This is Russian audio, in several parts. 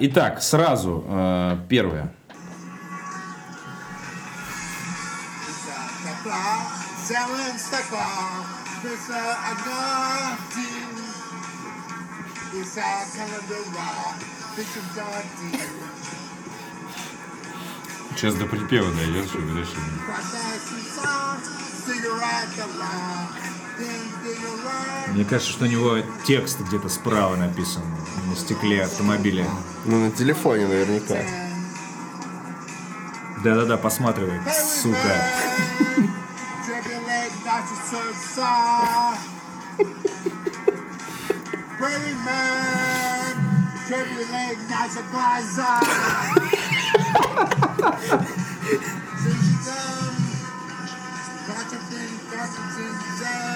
Итак, сразу э, первое. Сейчас до припева дойдешь, и будешь... Мне кажется, что у него текст где-то справа написан на стекле автомобиля. Ну, на телефоне наверняка. Да-да-да, посматривай, сука.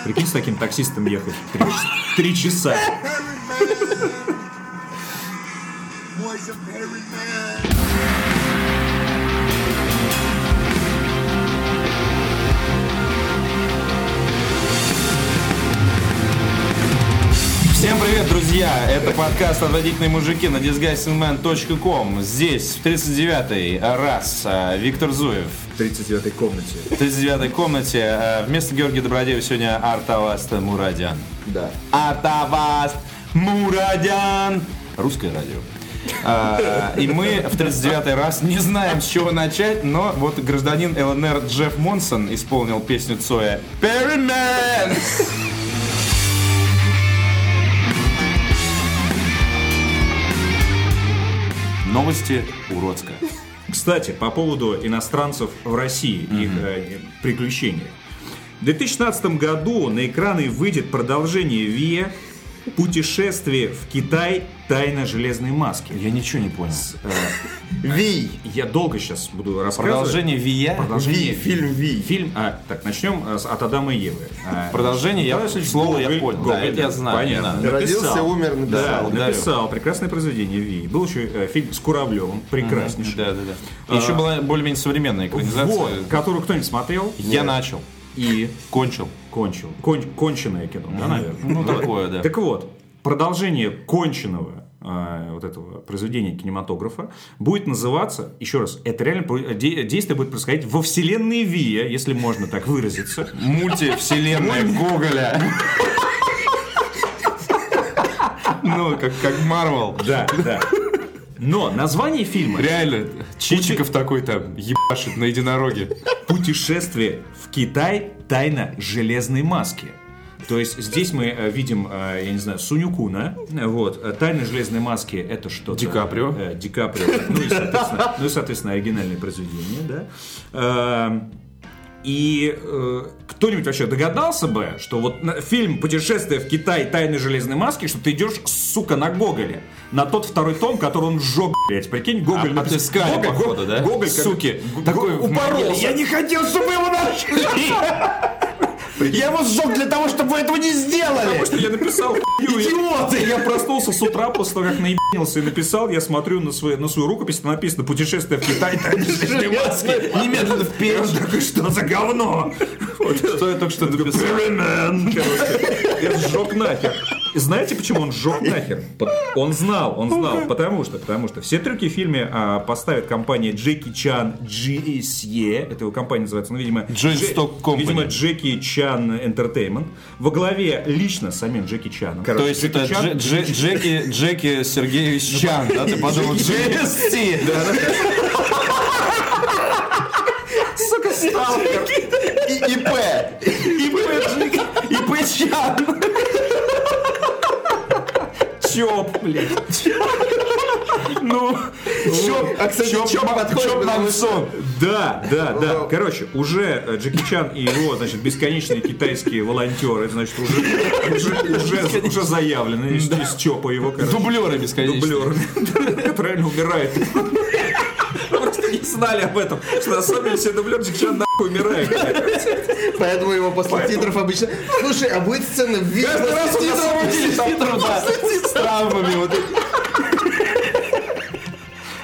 Прикинь, с таким таксистом ехать три, три часа. Boys of Perry Man. Всем привет, друзья! Это подкаст «Отвратительные мужики» на disgustingman.com. Здесь в 39-й раз э, Виктор Зуев. В 39-й комнате. В 39-й комнате э, вместо Георгия Добродеева сегодня Артаваст Мурадян. Да. Артаваст Мурадян. Русское радио. А, И мы в 39-й раз не знаем, с чего начать, но вот гражданин ЛНР Джефф Монсон исполнил песню Цоя «Perryman». Новости Уродска. Кстати, по поводу иностранцев в России и их э, приключений. В 2016 году на экраны выйдет продолжение ВИА «Путешествие в Китай. Тайна железной маски». Я ничего не понял. Ви. Я долго сейчас буду рассказывать. Продолжение Вия. Продолжение. Ви. Фильм Ви. Фильм. А, так, начнем э, с- от Адама и Евы. А, Продолжение, я слово я Гоголь, понял. Да, это я знаю, Понятно. Родился, умер, Да, написал. да. написал прекрасное произведение Ви. Был еще э, фильм с Куравлевым, прекраснейший. Да, да, да. Еще была более-менее современная экранизация. Вот, которую кто-нибудь смотрел Я начал. и Кончил. Кончил. Кон- конченое кино, да, наверное? Ну, такое, да. Так вот, продолжение конченного э, вот этого произведения кинематографа будет называться, еще раз, это реально действие будет происходить во вселенной Вия, если можно так выразиться. Мультивселенная Гоголя. Ну, как, как Марвел. Да, да. Но название фильма Реально, Чичиков такой там ебашит на единороге. «Путешествие Китай. Тайна железной маски». То есть здесь мы э, видим, э, я не знаю, Сунюкуна. Вот. Э, Тайна железной маски это что? Ди Каприо. Ди Каприо. Ну и, соответственно, ну и, соответственно, оригинальное произведение, да. Эм, И э, кто-нибудь вообще догадался бы, что вот фильм «Путешествие в Китай. Тайны железной маски», что ты идешь, сука, на Гоголе, на тот второй том, который он сжег, блядь. Прикинь, Гоголь... А- написал- отыскали, Гоголь, походу, да? Гоголь, Суки, такой в упоролся. Я не хотел, чтобы его нашли. Я его сжег для того, чтобы вы этого не сделали. Потому что я написал Идиоты! Я проснулся с утра после того, как наебнился и написал, я смотрю на свою, на свою рукопись, там написано «Путешествие в Китай, тайны железной маски». Немедленно. Я такой, что за говно? Что я только что написал? Я сжег нахер. И знаете, почему он сжег нахер? Он знал, он знал, потому что, потому что все трюки в фильме а, поставит компания Джеки Чан GSE, это его компания называется, ну, видимо, Joint Дже- Stock Company. видимо, Джеки Чан Entertainment, во главе лично с самим Джеки Чаном. То есть это Чан- Джеки, Джеки Сергеевич Чан, да? Ты подумал, GST. И ИП. ИП Чан. Чоп, блядь. Ну, Чоп, А, кстати, Чоп подходит, Чоп потому Мансон. Да, да, да. Ну, Короче, уже э, Джеки Чан и его, значит, бесконечные китайские волонтеры, значит, уже, уже, уже, уже заявлены из, из Чопа его, короче. Дублеры бесконечные. Дублеры, которые реально умирают. Не знали об этом, что на самом деле все дублеры Джеки Чан нахуй умирают. Поэтому его после титров обычно... Слушай, а будет сцена в Ви Каждый раз после он титров? на самом деле там С травмами вот.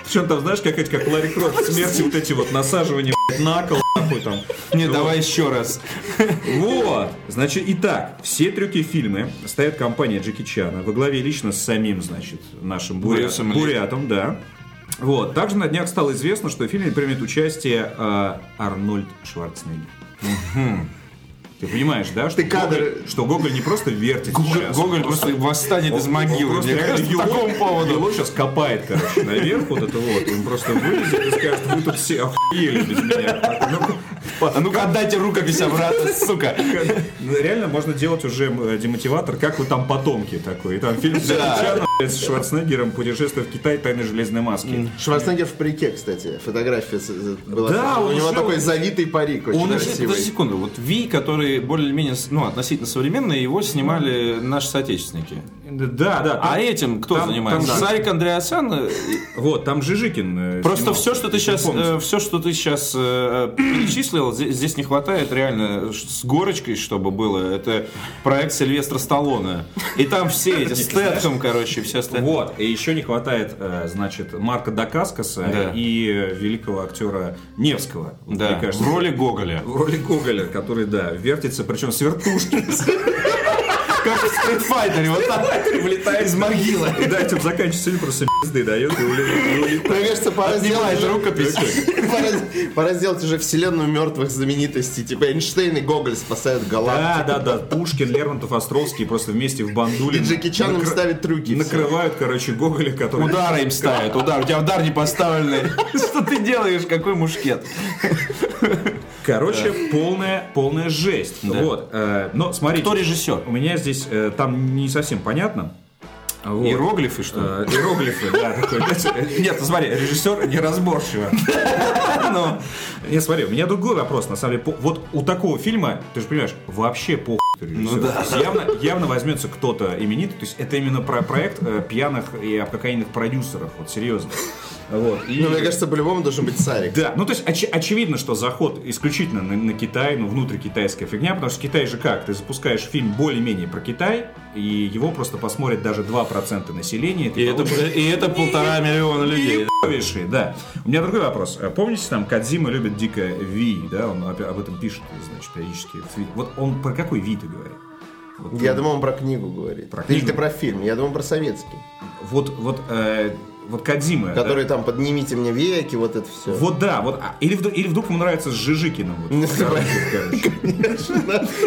Причем там, знаешь, как эти, как Ларри Крофт в смерти, вот эти вот насаживания блядь, на кол, нахуй там. Не, Вот. давай еще раз. Вот. Значит, итак, все трюки фильмы ставит компания Джеки Чана во главе лично с самим, значит, нашим буря- бурятом, да. Вот. Также на днях стало известно, что в фильме примет участие э, Арнольд Шварценеггер. Ты понимаешь, да, что, Ты кадр- Гоголь, что Гоголь не просто вертит сейчас, Гоголь он просто восстанет из он могилы. просто Мне реально кажется, его- такому поводу. Его сейчас копает, короче, наверх вот это вот. Он просто вылезет и скажет, вы тут все охуели без меня. Ну, А ну-ка отдайте рукопись обратно, сука. Ну, Реально можно делать уже э, демотиватор, как вы там потомки такой. И там фильм с с Шварценеггером «Путешествие в Китай. Тайны железной маски». Шварценеггер в парике, кстати. Фотография с- была. Да, У него такой завитый парик, очень красивый. подожди секунду, вот Ви, который более-менее, ну, относительно современный, его снимали наши соотечественники. Да, да. А этим кто занимается? Сарик Андреасян? э, Вот, там Жижикин э, Просто все, что ты сейчас, все, что ты сейчас э, перечислил, здесь, здесь не хватает реально с горочкой, чтобы было. Это проект Сильвестра Сталлоне. И там все эти Стэтхэм, короче, все остальные. Вот, и еще не хватает, э, значит, Марка Дакаскаса Да. и великого актера Невского. Да, мне кажется, в роли Гоголя. в роли Гоголя, который, да, вертится, причем с вертушки. Как в стритфайтере, вот так вылетает из могилы. И да, этим заканчивается фильм, просто пизды дает и уле- и улетает. Мне кажется, пора сделать, рукопись. пора, пора сделать уже вселенную мертвых знаменитостей. Типа Эйнштейн и Гоголь спасают Да, галактику. да, да. Пушкин, Лермонтов, Островский просто вместе в бандуле. И Джеки Чан им накры- ставит трюки. Накрывают, короче, Гоголя, который... Удары им ставят, удар. У тебя удар не поставленный. Что ты делаешь? Какой мушкет? Короче, полная, полная жесть. Вот. э, но смотрите. Кто режиссер? У меня здесь э, там не совсем понятно. Вот. Иероглифы, что ли? Э, Иероглифы, да, такой. Нет, ну смотри, режиссер неразборчиво. Ну, Нет, смотри, у меня другой вопрос, на самом деле. Вот у такого фильма, ты же понимаешь, вообще похуй. Ну да. Явно, явно возьмется кто-то именитый. То есть это именно про проект э, пьяных и обкокаинных продюсеров. Вот серьезно. Вот. И- Ну, мне кажется, по-любому должен быть Сарик. Да, ну то есть оч- очевидно, что заход исключительно на, на Китай, ну внутрикитайская фигня, потому что Китай же как? Ты запускаешь фильм более-менее про Китай, и его просто посмотрят даже 2% населения. ты и это, получишь и это полтора миллиона людей. Ебейшие, да. У меня другой вопрос. А Помните, там Кадзима любит дико Ви, да, он об, об этом пишет, значит, периодически. Вот он про какой Ви ты говорит? Вот, Я думал, он про книгу говорит. Про Или книгу? ты про фильм? Я думал про советский. вот, вот, э, вот Кадзима. да? Который там «Поднимите мне веки», вот это все. Вот да, вот, а, или, вдруг, или вдруг ему нравится с Жижикиным. Вот, Ну, короче.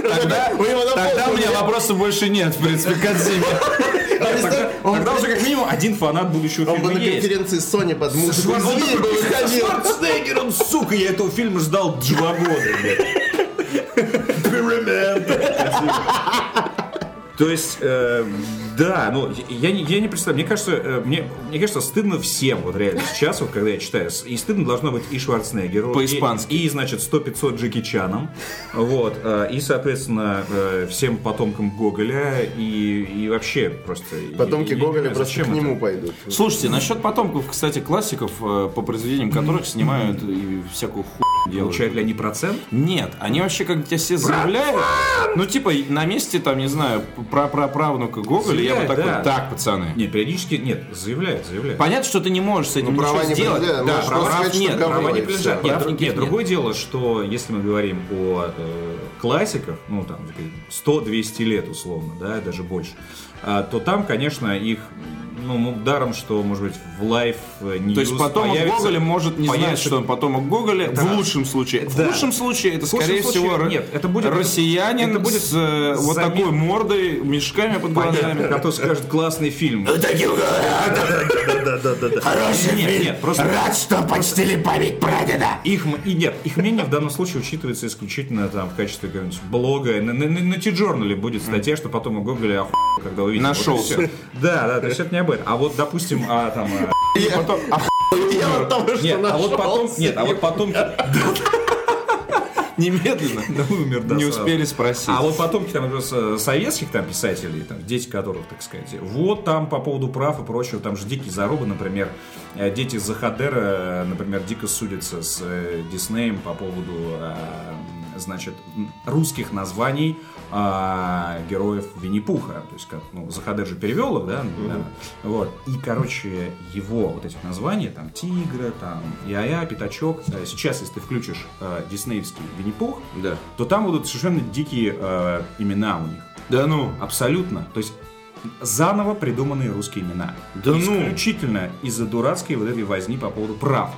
Тогда, У на меня вопросов больше нет, в принципе, Кадзиме. Тогда, Он- тогда уже как минимум один фанат будущего Он бы фильма на есть. конференции Sony под музыку Он «Зверь» бы выходил. Шварценеггер, он, сука, я этого фильма ждал два года, блядь. То есть, э, да, ну, я не, я не представляю, мне кажется, э, мне, мне кажется, стыдно всем, вот реально, сейчас, вот, когда я читаю, и стыдно должно быть и Шварценеггеру, По-испански. и, и, значит, 100-500 Джеки Чаном, вот, э, и, соответственно, э, всем потомкам Гоголя, и, и вообще просто... Потомки я- я не Гоголя знаю, просто к зачем нему это. пойдут. Слушайте, насчет потомков, кстати, классиков, э, по произведениям которых снимают и всякую хуйню делают. Получают ли они процент? Нет, они вообще как тебя все заявляют. Ну, типа, на месте, там, не знаю, праправнука Гоголя, я бы такой, да. так, пацаны. Нет, периодически, нет, заявляют, заявляют. Понятно, что ты не можешь с этим Ну, права ничего не сделать. Да, можешь прав, просто сказать, что нет, права не принадлежат. Нет, никаких нет, другое дело, что если мы говорим о э, классиках, ну там 100-200 лет условно, да, даже больше, а, то там, конечно, их ну, ну, даром, что, может быть, в лайф не То есть потомок Гоголя может не знать, появится- что он потомок Гоголя, Да. в лучшем случае. В Да. лучшем случае это, В лучшем скорее случае, всего, нет, это будет- россиянин это будет с э, вот такой мордой, мешками под глазами. Понятно, который скажет классный фильм. Хороший Нет, фильм. нет, просто- Рад, что почтили память прадеда. Их, и нет, их мнение в данном случае учитывается исключительно там в качестве какого-нибудь блога. На, на, на, на T-Journal будет статья, что потом у Гоголя охуел, когда увидел. Нашелся. Да, да, то есть это не об этом. А вот, допустим, а там... а, от того, что Нет, а вот потом, нет, а вот потом, Немедленно. да умер, да, Не успели спросить. А вот потомки там с- советских там писателей, там, дети которых, так сказать, вот там по поводу прав и прочего, там же дикие зарубы, например, э, дети Захадера, э, например, дико судятся с э, Диснеем по поводу э, значит, русских названий а, героев Винни-Пуха. То есть, как, ну, Захадер же перевел их, да? Да. Вот. И, короче, его вот этих названий, там, Тигра, там, Я-Я, Пятачок. э, Сейчас, если ты включишь э, диснеевский Винни-Пух, Да. то там будут совершенно дикие э, имена у них. Да ну. Абсолютно. То есть заново придуманные русские имена. Да ну. Исключительно из-за дурацкой вот этой возни по поводу прав.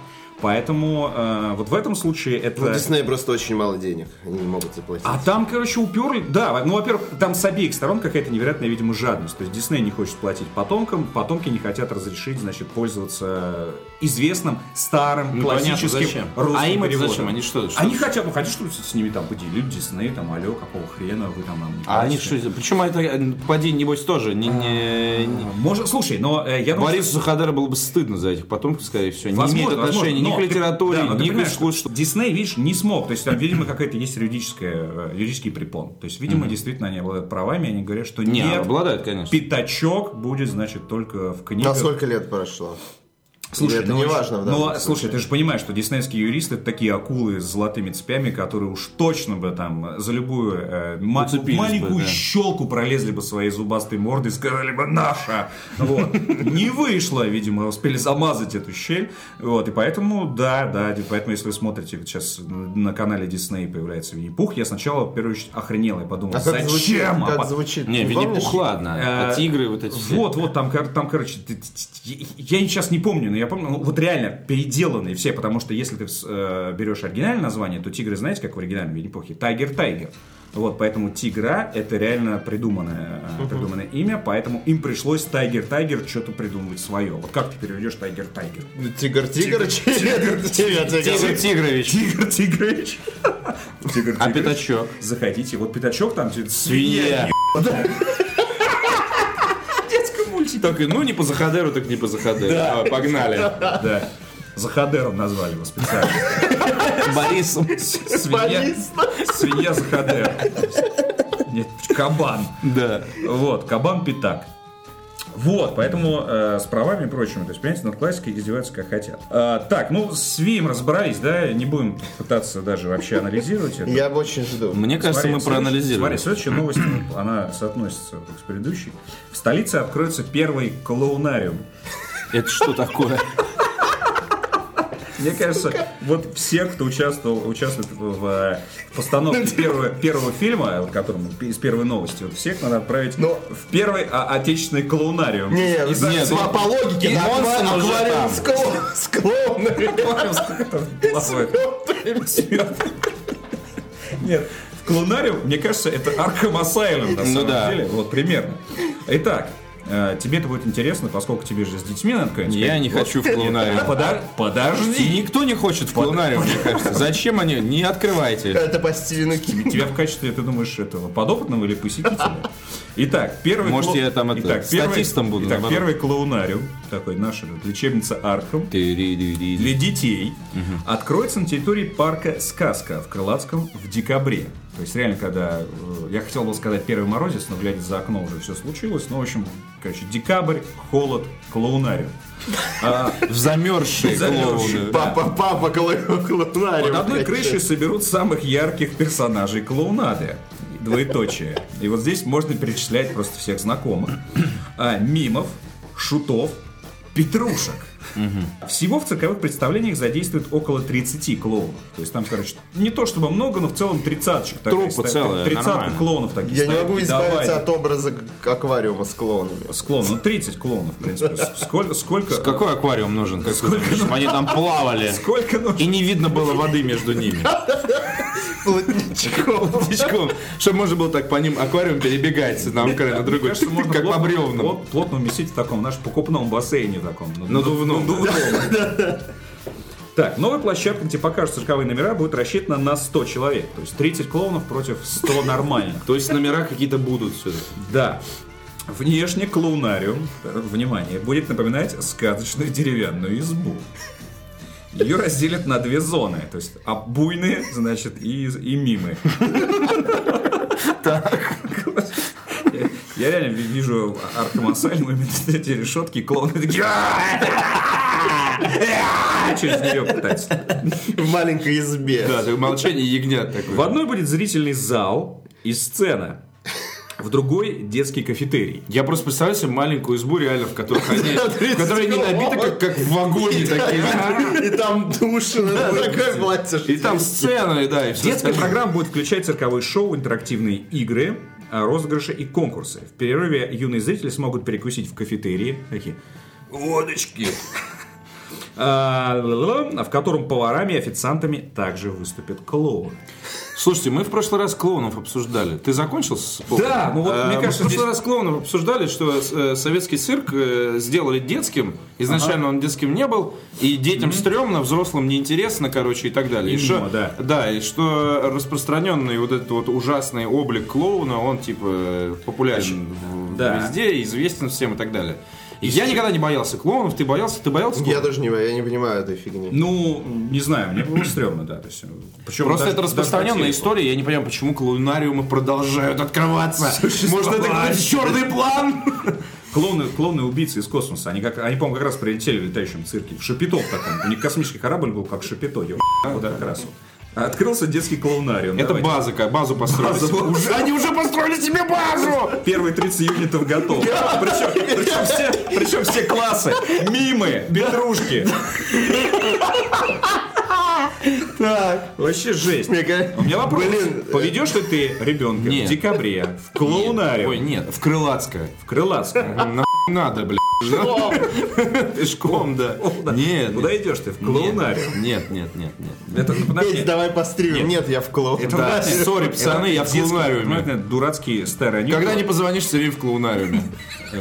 Поэтому э, вот в этом случае это... Диснея просто очень мало денег. Они не могут заплатить. А там, короче, уперли, да, ну, во-первых, там с обеих сторон какая-то невероятная, видимо, жадность. То есть Дисней не хочет платить потомкам, потомки не хотят разрешить, значит, пользоваться известным, старым, Ну, понятно, классическим зачем. русским А им это переводом. зачем? Они что- что- Они хотят, ну, хотят, чтобы с ними там поделили Дисней, там, алло, какого хрена вы там нам не А они что? Причем это, э, Падин, небось, тоже не... не- не- Может, слушай, но э, я думаю, Борису Сахадеру было бы стыдно за этих потомков, скорее всего. Не Возможно, имеет отношения возможно, ни к ты- литературе, да, ни к искусству. что Дисней, видишь, не смог. То есть там, видимо, какая-то есть юридическая, э, юридический препон. То есть, видимо, действительно они обладают правами, они говорят, что Не, нет, обладают, конечно. пятачок будет, значит, только в книгах. На сколько лет прошло? Слушай, Или это ну, не важно ну, а, слушай, ты же понимаешь, что диснеевские юристы это такие акулы с золотыми цепями, которые уж точно бы там за любую э, ма- Уцепились маленькую бы, да. щелку пролезли бы своей зубастой мордой и сказали бы «наша». Вот. Не вышло, видимо, успели замазать эту щель. Вот. И поэтому, да, да, поэтому, если вы смотрите, сейчас на канале Дисней появляется Винни-Пух, я сначала, в первую очередь, охренел и подумал, А как зачем? звучит? А Как звучит? Не, Винни-Пух, ладно. А Э, тигры вот эти все. Вот, вот, там, там, короче, я сейчас не помню, но я помню, ну, вот реально переделанные все, потому что если ты э, берешь оригинальное название, то тигры, знаете, как в оригинальном Винни-Пухе? Тайгер-тайгер. Вот, поэтому тигра это реально придуманное, э, придуманное имя, поэтому им пришлось Тайгер-Тайгер что-то придумывать свое. Вот как ты переведешь Тайгер-Тайгер? Тигр, тигр, тигр, тигр, Тигр Тигрович. Тигр Тигрович. Тигр А пятачок? Заходите, вот пятачок там Свинья. Только, ну, не по Захадеру, так не по Захадеру. Давай, Погнали. Да. Захадером назвали его специально. Борисом. Свинья, свинья Захадер. Нет, кабан. Да. Вот, кабан пятак. Вот, поэтому э, с правами и прочим, то есть, понимаете, над классикой издеваются как хотят. А, так, ну, с Вием разобрались, да, не будем пытаться даже вообще анализировать это. Я очень жду. Мне кажется, мы проанализировали. Смотри, следующая новость, она соотносится с предыдущей. В столице откроется первый клоунариум. Это что такое? Мне кажется, вот все, кто участвовал, участвует в, постановке первого, первого фильма, вот, которому из первой новости, вот всех надо отправить Но- в первый а, отечественный клоунариум. Не, И за- нет, за- по, по логике, И Монсон уже там. с клоун- с клоунами. Плавает. Нет, в клоунариум, мне кажется, это Arkham Asylum на Ну самом деле. Вот примерно. Итак, тебе это будет интересно, поскольку тебе же с детьми надо куда-нибудь Я не Вот. хочу в клоунариум. Пода- И Подожди. никто не хочет в клоунариум, мне кажется. Зачем они? Не открывайте. Это по Стивену Кингу. Тебя в качестве, ты думаешь, этого подопытного или посетителя? Итак, первый... Может, я там это, Итак, первый- статистом буду, Итак, наоборот. первый клоунариум, такой наша лечебница Архам, Ты-ри-ри-ри. для детей откроется на территории парка «Сказка» в Крылатском в декабре. То есть реально, когда... э, Я хотел бы сказать первый морозец, но глядя за окно уже все случилось. Ну, в общем, короче, декабрь, холод, клоунариум. А, В замерзшие клоуны. Папа, папа, клоунариум. Под одной крышей соберут самых ярких персонажей клоунады. Двоеточие. И вот здесь можно перечислять просто всех знакомых. А, мимов, шутов, петрушек. Всего в цирковых представлениях задействуют около 30 клоунов. То есть там, короче, не то чтобы много, но в целом тридцаточка. такая Труппа стоит. целая, Тридцатка нормально. клоунов таких Я не могу избавиться давай. от образа аквариума с клоунами. С клоуном. Ну, 30 клоунов, в принципе. Сколько... сколько... Какой аквариум нужен? Как думаешь, чтобы они там плавали. Сколько нужно? И не видно было воды между ними. Плотничком. Чтобы можно было так по ним аквариум перебегать с одного края на другой. Как по плотно- бревнам. плот- Плотно уместить в таком, наш покупном бассейне таком. Надувном. Так, новая площадка, где покажут цирковые номера, будет рассчитана на 100 человек. То есть 30 клоунов против 100 нормальных. То есть номера какие-то будут все-таки. Да. Внешне клоунариум, э, внимание, будет напоминать сказочную деревянную избу. Ее разделят на две зоны, то есть обуйные, значит, и, и мимы. Я, я реально ви- вижу Арkham Asylum, эти решетки, клоуны такие... через нее пытается. В маленькой избе. Да, молчание ягнят такое. В одной будет зрительный зал и сцена. В другой детский кафетерий. Я просто представляю себе маленькую избу реально, в которых они, в которой они набиты, как, как в вагоне такие. И там душ, такой платье. И там сцены, да, и все Детская программа будет включать цирковые шоу, интерактивные игры, розыгрыши и конкурсы. В перерыве юные зрители смогут перекусить в кафетерии. Такие водочки. Ла-ла-ла, в котором поварами и официантами также выступят клоуны. Слушайте, мы в прошлый раз клоунов обсуждали. Ты закончил с Да, ну вот, Э, мне мы кажется, в прошлый раз клоунов обсуждали, что э, советский цирк э, сделали детским. Изначально он детским не был, и детям стрёмно, взрослым неинтересно, короче, и так далее. И что, да. да, и что распространенный вот этот вот ужасный облик клоуна, он типа э, популярен Да. везде, известен всем и так далее. И я никогда не боялся клоунов. Ты боялся? Ты боялся Я клоунов? даже не, я не понимаю этой фигни. Ну, не знаю, мне было стрёмно, да. То есть, причем Просто даже- это распространенная история, я не понимаю, почему клоунариумы продолжают открываться. Может, это какой-то черный план? Клоуны, клоуны убийцы из космоса. Они, как, они по-моему, как раз прилетели в летающем цирке. В Шапито в таком. У них космический корабль был, как Шапито. ё- Вот как раз вот. Открылся детский клоунариум. Это Давайте. база, как базу построили. Уже- Они уже построили себе базу! Первые 30 юнитов готовы. Причем, причем все, причем все классы. Мимы, петрушки. Так. Вообще жесть. Мне У меня вопрос. Блин, Поведешь ли ты ребенка Нет. в декабре в клоунариум? Ой, нет, в Крылатское. В Крылатском. Надо, блядь. Пешком, да. Нет. Куда идешь ты? В клоунариум. Нет, нет, нет, нет. Это, подожди. Давай постримим. Нет, я в клоун. Это Да, вот эти- сори, пацаны, я в клоунариуме. старый анекдот. Когда не позвонишь, все время в клоунариуме.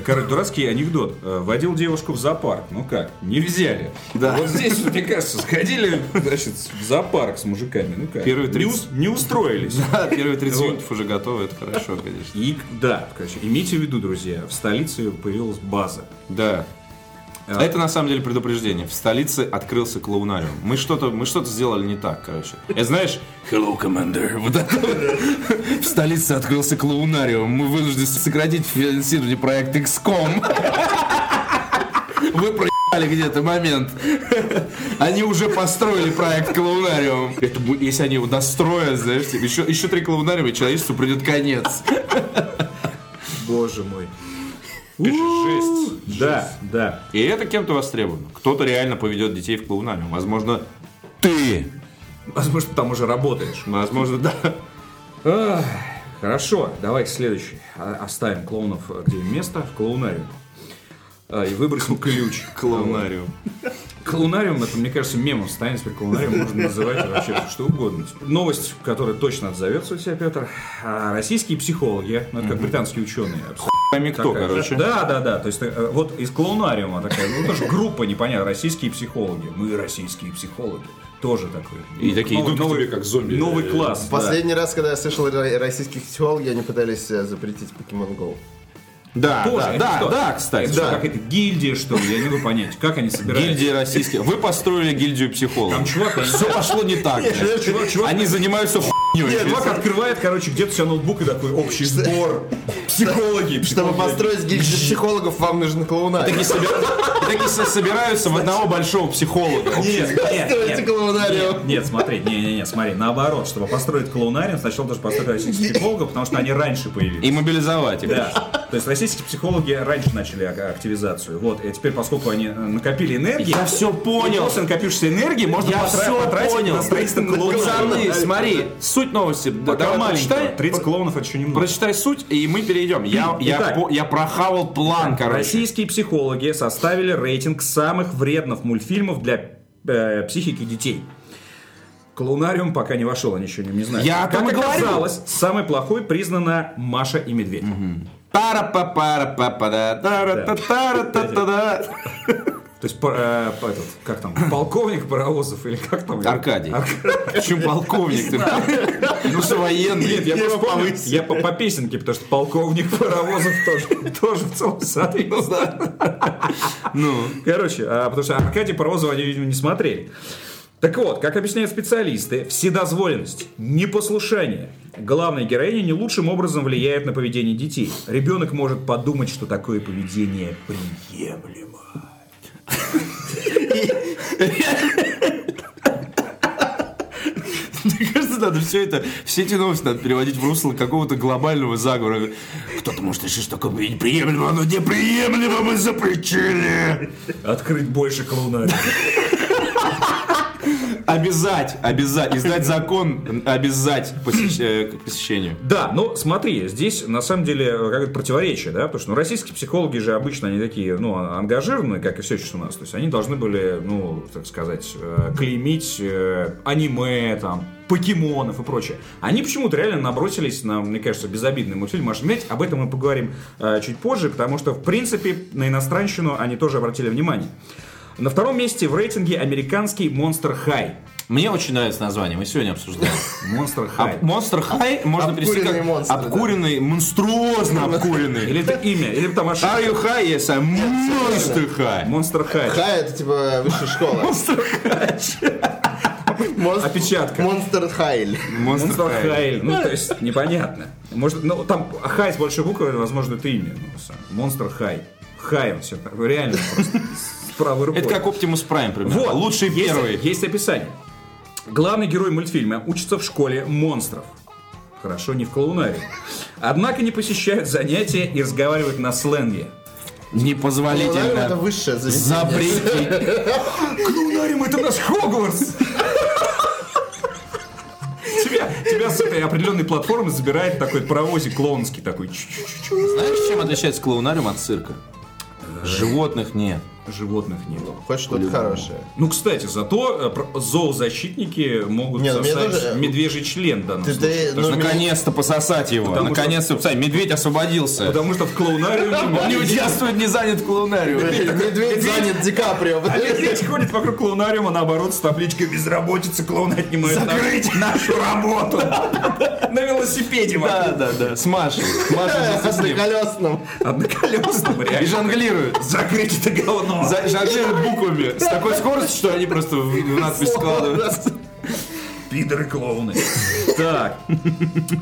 Короче, дурацкий анекдот. Э, Водил девушку в зоопарк. Ну как? Не взяли. Да. Вот здесь, мне кажется, сходили, значит, в зоопарк с мужиками. Ну как? Первые не, 30. ус- не устроились. Да, первые 30 Вот. минут уже готовы, это хорошо, конечно. И, да, короче, имейте в виду, друзья, в столице появилась база. Да. Это на самом деле предупреждение. В столице открылся клоунариум. Мы что-то, мы что-то сделали не так, короче. И знаешь, Hello, Commander. Вот. В столице открылся клоунариум. Мы вынуждены сократить финансирование проекта XCOM. Вы проебали где-то момент. Они уже построили проект клоунариум. Это, если они его достроят, знаешь, типа, еще, еще три клоунариума, и человечеству придет конец. Боже мой. Жесть. Да, да. И это кем-то востребовано. Кто-то реально поведет детей в клоунариум. Возможно, ты. Возможно, ты там уже работаешь. Возможно, да. Ах, Хорошо, давайте следующий. А- Оставим клоунов, э, где им место, в клоунариум. А, И выбросим ключ. Клоунариум. Клоунариум, это, мне кажется, мемом станет. Теперь клоунариум можно называть вообще что угодно. Новость, которая точно отзовется у тебя, Петр. А, Российские психологи, ну это как британские ученые, кто, такая. короче. Да, да, да. То есть э, вот из клоунариума такая, ну тоже группа непонятно, российские психологи. Мы российские психологи. Тоже такой. И такие Новый- идут к новый- тебе как зомби. Новый класс. да. Последний раз, когда я слышал ро- российских психологов, они пытались э, запретить Pokemon Go. Да, Тоже, да, это да, что? да, кстати. Это что, какая-то гильдия, что ли? Я не могу понять, как они собираются. Гильдия российских. Вы построили гильдию психологов. Там чувак, Все пошло не так. блядь. чувак, чувак, Они занимаются хуйней. чувак открывает, короче, где-то у себя ноутбук и такой общий сбор. Психологи. Чтобы построить гильдию психологов, вам нужен клоунарий. Такие собира- такие со- собираются в одного большого психолога. Нет, нет, Постройте нет. клоунариум. Нет, нет, смотри, не, не, не, смотри, наоборот, чтобы построить клоунариум, сначала должен построить российских психологов, потому что они раньше появились. И мобилизовать их. Да. То есть российские психологи раньше начали активизацию. Вот. И теперь, поскольку они э, накопили энергии, Я все понял. после накопившейся энергии можно Я потра- все потратить понял. на строительство Пацаны, клоунариума. смотри, суть новости. Пока Давай прочитай. 30 клоунов это еще немного. Прочитай суть, и мы перейдем. Я, я, Итак. по- я прохавал план, короче. Российские психологи составили рейтинг самых вредных мультфильмов для э, психики детей. Клоунариум пока не вошел, они еще не, не знают. Я о том как и говорю. оказалось, самой плохой признана Маша и Медведь. Пара па пара па па да тара та тара та та да То есть, э, этот, как там, полковник паровозов или как там? Аркадий. Почему полковник? ты? Ну, что военный. Нет, я просто помню, повысили. я по, по песенке, потому что полковник паровозов тоже, тоже в целом соответственно. Ну, Короче, а, потому что Аркадий Паровозова они, видимо, не смотрели. Так вот, как объясняют специалисты, вседозволенность, непослушание главной героини не лучшим образом влияет на поведение детей. Ребенок может подумать, что такое поведение приемлемо. Мне кажется, надо все это, все эти новости надо переводить в русло какого-то глобального заговора. Кто-то может решить, что такое неприемлемо, но неприемлемо мы запретили. Открыть больше клоунарий. Обязать, обязать, издать закон, обязать э, к посещению. Да, но смотри, здесь на самом деле какое-то противоречие, да, потому что ну, российские психологи же обычно они такие, ну, ангажированные, как и все сейчас у нас, то есть они должны были, ну, так сказать, э, клеймить э, аниме, там, покемонов и прочее. Они почему-то реально набросились на, мне кажется, безобидный мультфильм Маша Медведь. Об этом мы поговорим э, чуть позже, потому что, в принципе, на иностранщину они тоже обратили внимание. На втором месте в рейтинге американский Monster High. Мне очень нравится название, мы сегодня обсуждали. Monster High. Monster High можно перевести Обкуренный как монстр, да. обкуренный, монструозно обкуренный. Или это имя, или там ошибка. Are you high? Yes, I'm monster high. Monster High. Хай это типа высшая школа. Монстр Опечатка. Монстр Хайль. Монстр Monster High. Хайль. Ну, то есть, непонятно. Может, ну, там Хай с большой буквы, возможно, это имя. Ну. Monster High. Хай он все реально просто правой рукой. Это как Optimus Prime, примерно. Вот. Лучший есть, первый. Есть описание. Главный герой мультфильма учится в школе монстров. Хорошо, не в клоунарии. Однако не посещают занятия и разговаривают на сленге. Это Непозволительно. высшее заведение. Запретить. Клоунариум это наш Хогвартс! Тебя, тебя с этой определенной платформы забирает такой паровозик клоунский такой. Знаешь, чем отличается клоунариум от цирка? Животных нет. Животных нет. Хоть что-то хорошее. Ну, кстати, зато э, зоозащитники могут Не, ну, сосать тоже, э, медвежий член в данном Ты- случае. ты- ну, что, Наконец-то пососать его. Что- Наконец-то пососать. Медведь освободился. потому что в клоунариуме... Он не участвует, не занят в клоунариуме. Медведь занят Ди Каприо. А медведь ходит вокруг клоунариума, наоборот, с табличкой «Безработица, клоуны отнимают нашу- нашу работу». На велосипеде Да, да, да. С Машей. С. Одноколесным. Одноколесным, И реально. жонглируют. Закрыть это говно. За- Жонглируют буквами с такой скоростью, что они просто в надпись складываются. Пидоры клоуны. Так,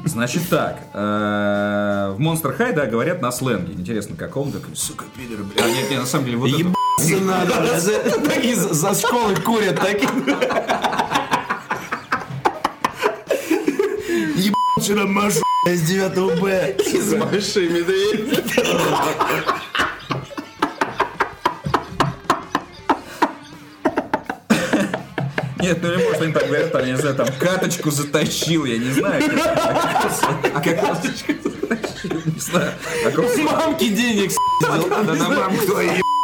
значит так. э, В Monster High, да, говорят на сленге. Интересно, каком такой, сука, пидоры, бля. А нет, нет, на самом деле, вот это... Надо. За- Такие за школой курят. Такие. Ебаться на Машу из 9 Б. Из Маши и Нет, ну или может они так говорят, там, я не знаю, там, каточку затащил, я не знаю. А как каточку затащил, не знаю. А как Мамки денег Да, да, да, мам, кто ебал, короче.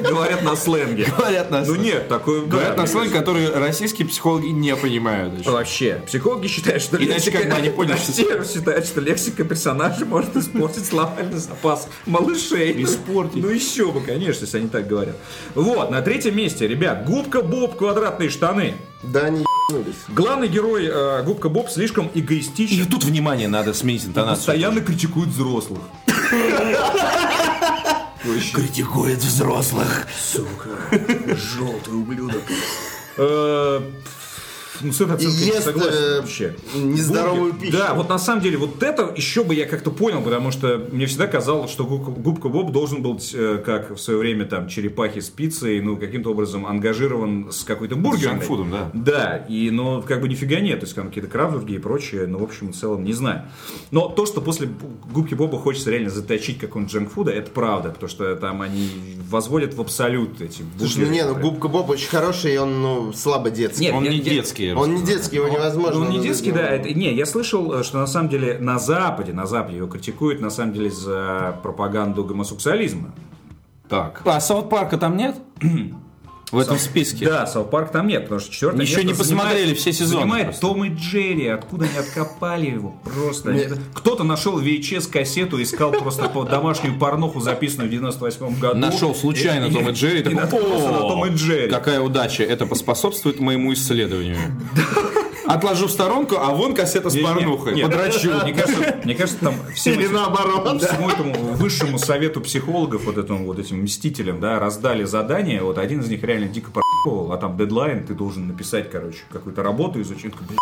Говорят на сленге. говорят на Ну нет, такой... Говорят на сленг, который российские психологи не понимают. Вообще, психологи считают, что Иначе как бы они поняли, что- Все считают, что лексика персонажа может испортить словарный запас малышей. Испортить. Ну еще бы, конечно, если они так говорят. Вот, на третьем месте, ребят, Губка Боб, квадратные штаны. Да, они ебнулись. Главный герой э, Губка Боб слишком И эгоистичен. тут внимание надо сменить интонацию. Постоянно критикует взрослых. критикует взрослых. Сука, желтый ублюдок. Ну, с этой оценкой не согласен э, вообще. нездоровую Бургер. пищу. Да, вот на самом деле, вот это еще бы я как-то понял, потому что мне всегда казалось, что Губка, Боб должен был, э, как в свое время там черепахи с пиццей, ну, каким-то образом ангажирован с какой-то бургером. junk food ом, да. Да, и, ну, как бы нифига нет, то есть там какие-то крабсбурги и прочее, ну, в общем, в целом, не знаю. Но то, что после Губки Боба хочется реально заточить какого-нибудь джанкфуда, это правда, потому что там они возводят в абсолют эти Слушай, ну бургеры. не, ну Губка Боб очень хороший, и он, ну, слабо детский. Нет, Он не я- детский. Он не детский, его невозможно. Ну, не назвать, детский, да. Это, не, я слышал, э, что на самом деле на Западе, на Западе его критикуют на самом деле за пропаганду гомосексуализма. Так. А Саут Парка там нет? В этом списке. Да, Саут Парк там нет, потому что четвертое Еще не посмотрели занимает- все сезоны Занимает просто. Том и Джерри. Откуда они откопали его? Просто. Кто-то нашел VHS-кассету, искал просто по домашнюю порнуху, записанную в 98 году. Нашел случайно Том и Джерри. И такой, наткнулся на «О, Том и Джерри. Какая удача. Это поспособствует моему исследованию. Отложу в сторонку, а вон кассета с порнухой. Подрачу. Мне кажется, мне кажется, там всем Или наоборот. всему этому высшему совету психологов, вот этому вот этим мстителям, да, раздали задание, вот один из них реально дико порковал, а там дедлайн, ты должен написать, короче, какую-то работу изучить, блядь,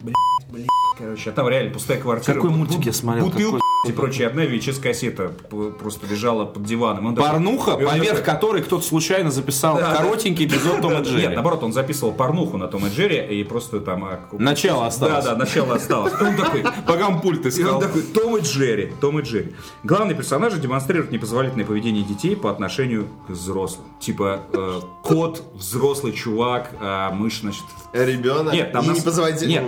блядь, блядь, короче, а там реально пустая квартира. Какой мультик я смотрел? Бутылка и прочее. Одна VHS кассета п- просто лежала под диваном. Он Порнуха, он поверх такой- которой кто-то случайно записал Да, да. коротенький эпизод Тома и Джерри. Нет, наоборот, он записывал порнуху на Том и Джерри, и просто там... а, Начало осталось. Да, да, начало осталось. Он такой, Пока он пульт и он искал. такой, Том и Джерри, Том и Джерри. Главные персонажи демонстрируют непозволительное поведение детей по отношению к взрослым. Типа, э, кот, взрослый чувак, а мышь, значит... Ребенок. Нет, там и нас- не позвоните. Нет.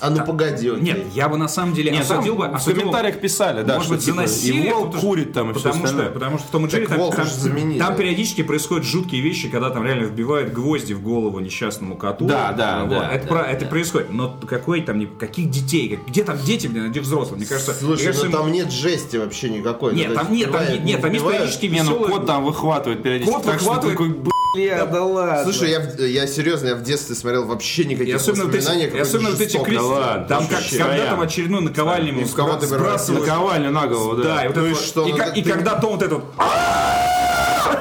А ну погоди, окей. Нет, я бы на самом деле Нет, там осудил бы... в комментариях писали, да, Может что быть, типа, и волк что- курит там и все потому что, остальное. потому что в Том и Джерри Так там, там- заменили. там периодически происходят жуткие вещи, когда там реально вбивают гвозди в голову несчастному коту. Да, да, Вот, да, это, про- это происходит. Но какой там, каких детей? Где там дети, блин, а где взрослые? Мне кажется, мне Слушай, кажется, ну там нет жести вообще никакой. Нет, Ну, то там нет, там нет, нет, там есть периодически ну веселые... кот там выхватывает периодически. Кот так что выхватывает. такой, бля, да ладно. Слушай, я, я серьезно, я в детстве смотрел вообще И никаких особенно воспоминаний. какой-то особенно вот эти крестики. ладно, там как, когда там очередную наковальню ему в кого ты сбрасывают. Наковальню на голову, да. Да, и, вот То есть что, и, ну, ка- ты- и когда Том вот этот...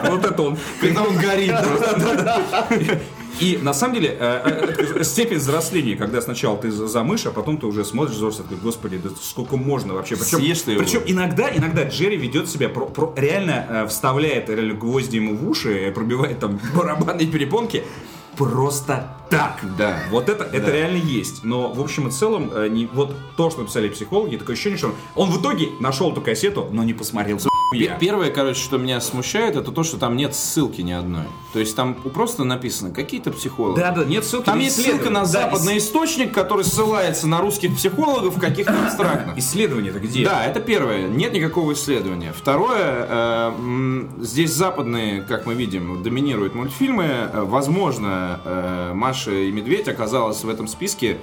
Вот это он. Когда он горит. И на самом деле э, э, степень взросления, когда сначала ты за мышь, а потом ты уже смотришь взрослый, такой, господи, да сколько можно вообще. Причем, Съешь ты причем иногда, иногда Джерри ведет себя, про- про- реально э, вставляет реально гвозди ему в уши, э, пробивает там барабанные перепонки. Просто так. Да. Вот это, это реально есть. Но в общем и целом, э, не, вот то, что написали психологи, такое ощущение, что он, он в итоге нашел эту кассету, но не посмотрел. Пе- Первое, короче, что меня смущает, это то, что там нет ссылки ни одной. То есть там просто написано какие-то психологи. Да, да, нет ссылки Там есть ссылка на. Да, западный источник, который ссылается на русских психологов каких-то абстрактных. Исследование-то где? Да, это первое. Нет никакого исследования. Второе, э, здесь западные, как мы видим, доминируют мультфильмы. Возможно, э, Маша и Медведь оказалась в этом списке.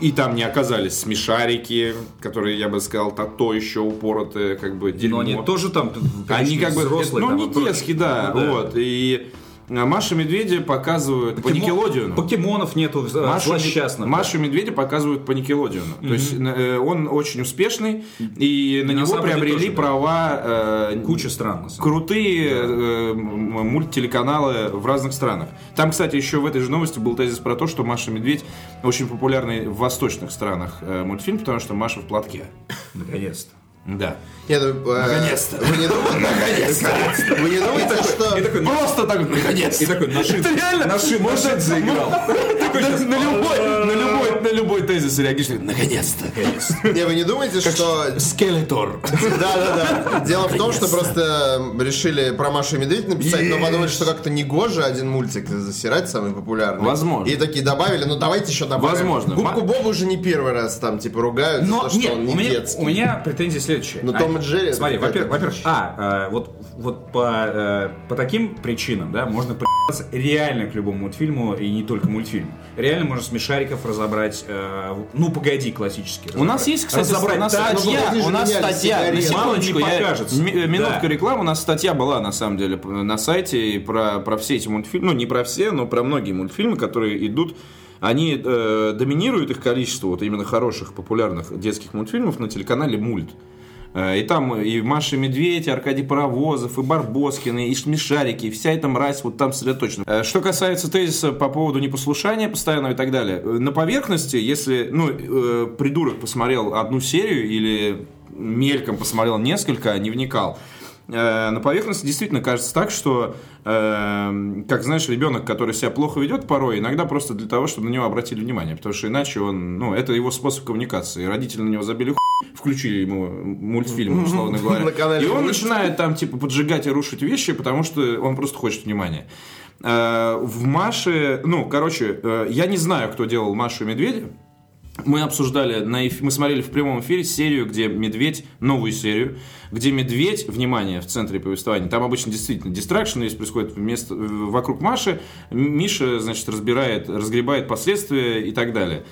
И там не оказались смешарики, которые, я бы сказал, то, то еще упоротые, как бы дерьмо. Но они тоже там, Они как бы, взрослые. ну не детские, да, Ну да. вот. И Маша и Медведя показывают по Покемо- Никелодиону. Покемонов нету Машу, злосчастных. Машу и Медведя показывают по Никелодиону. То есть э, он очень успешный, и на На него приобрели тоже, да. права э, Куча стран, крутые э, мульттелеканалы в разных странах. Там, кстати, еще в этой же новости был тезис про то, что Маша Медведь очень популярный в восточных странах э, мультфильм, потому что Маша в платке. Наконец-то. Да. Нет, ну, э, Наконец-то. Вы не думаете, вы не думаете, что... Просто так, наконец. И такой нашид, Это реально. На, любой, на любой, на любой тезис реагируешь. Наконец-то. Не, вы не думаете, что... Скелетор. Да-да-да. Дело в том, что просто решили про Машу и Медведь написать, но подумали, что как-то негоже один мультик засирать, самый популярный. Возможно. И такие добавили, ну давайте еще добавим. Возможно. Губку Бобу уже не первый раз там, типа, ругают Но за то, что нет, он не у меня, детский. у меня претензии следующие. Ну, Том и Джерри Смотри, во-первых, а, э, вот, вот по, э, по таким причинам, да, можно приебаться реально к любому мультфильму, и не только мультфильму. Реально можно смешариков разобрать, э, ну, погоди, классически. У нас есть, кстати, разобрать у нас тачки. статья, у нас статья, на секундочку, я- минутка Да. рекламы, у нас статья была, на самом деле, на сайте про, про все эти мультфильмы, ну, не про все, но про многие мультфильмы, которые идут, они э, доминируют их количество, вот именно хороших, популярных детских мультфильмов на телеканале Мульт. Э, И там и Маша Медведь, и Аркадий Паровозов, и Барбоскины, и Смешарики, и вся эта мразь вот там сосредоточена. Э, Что касается тезиса по поводу непослушания постоянного и так далее, э, на поверхности, если ну, придурок посмотрел одну серию или мельком посмотрел несколько, не вникал, э, на поверхности действительно кажется так, что, э, как знаешь, ребенок, который себя плохо ведет порой, иногда просто для того, чтобы на него обратили внимание, потому что иначе он, ну, это его способ коммуникации. Родители на него забили хуй, включили ему мультфильм, условно говоря. И он начинает там, типа, поджигать и рушить вещи, потому что он просто хочет внимания. Э, В Маше, ну, короче, э, я не знаю, кто делал Машу и Медведя. Мы обсуждали, на эф- мы смотрели в прямом эфире серию, где медведь, новую серию, где медведь, внимание, в центре повествования, там обычно действительно дистракшн, если происходит вместо, вокруг Маши, Миша, значит, разбирает, разгребает последствия и так далее.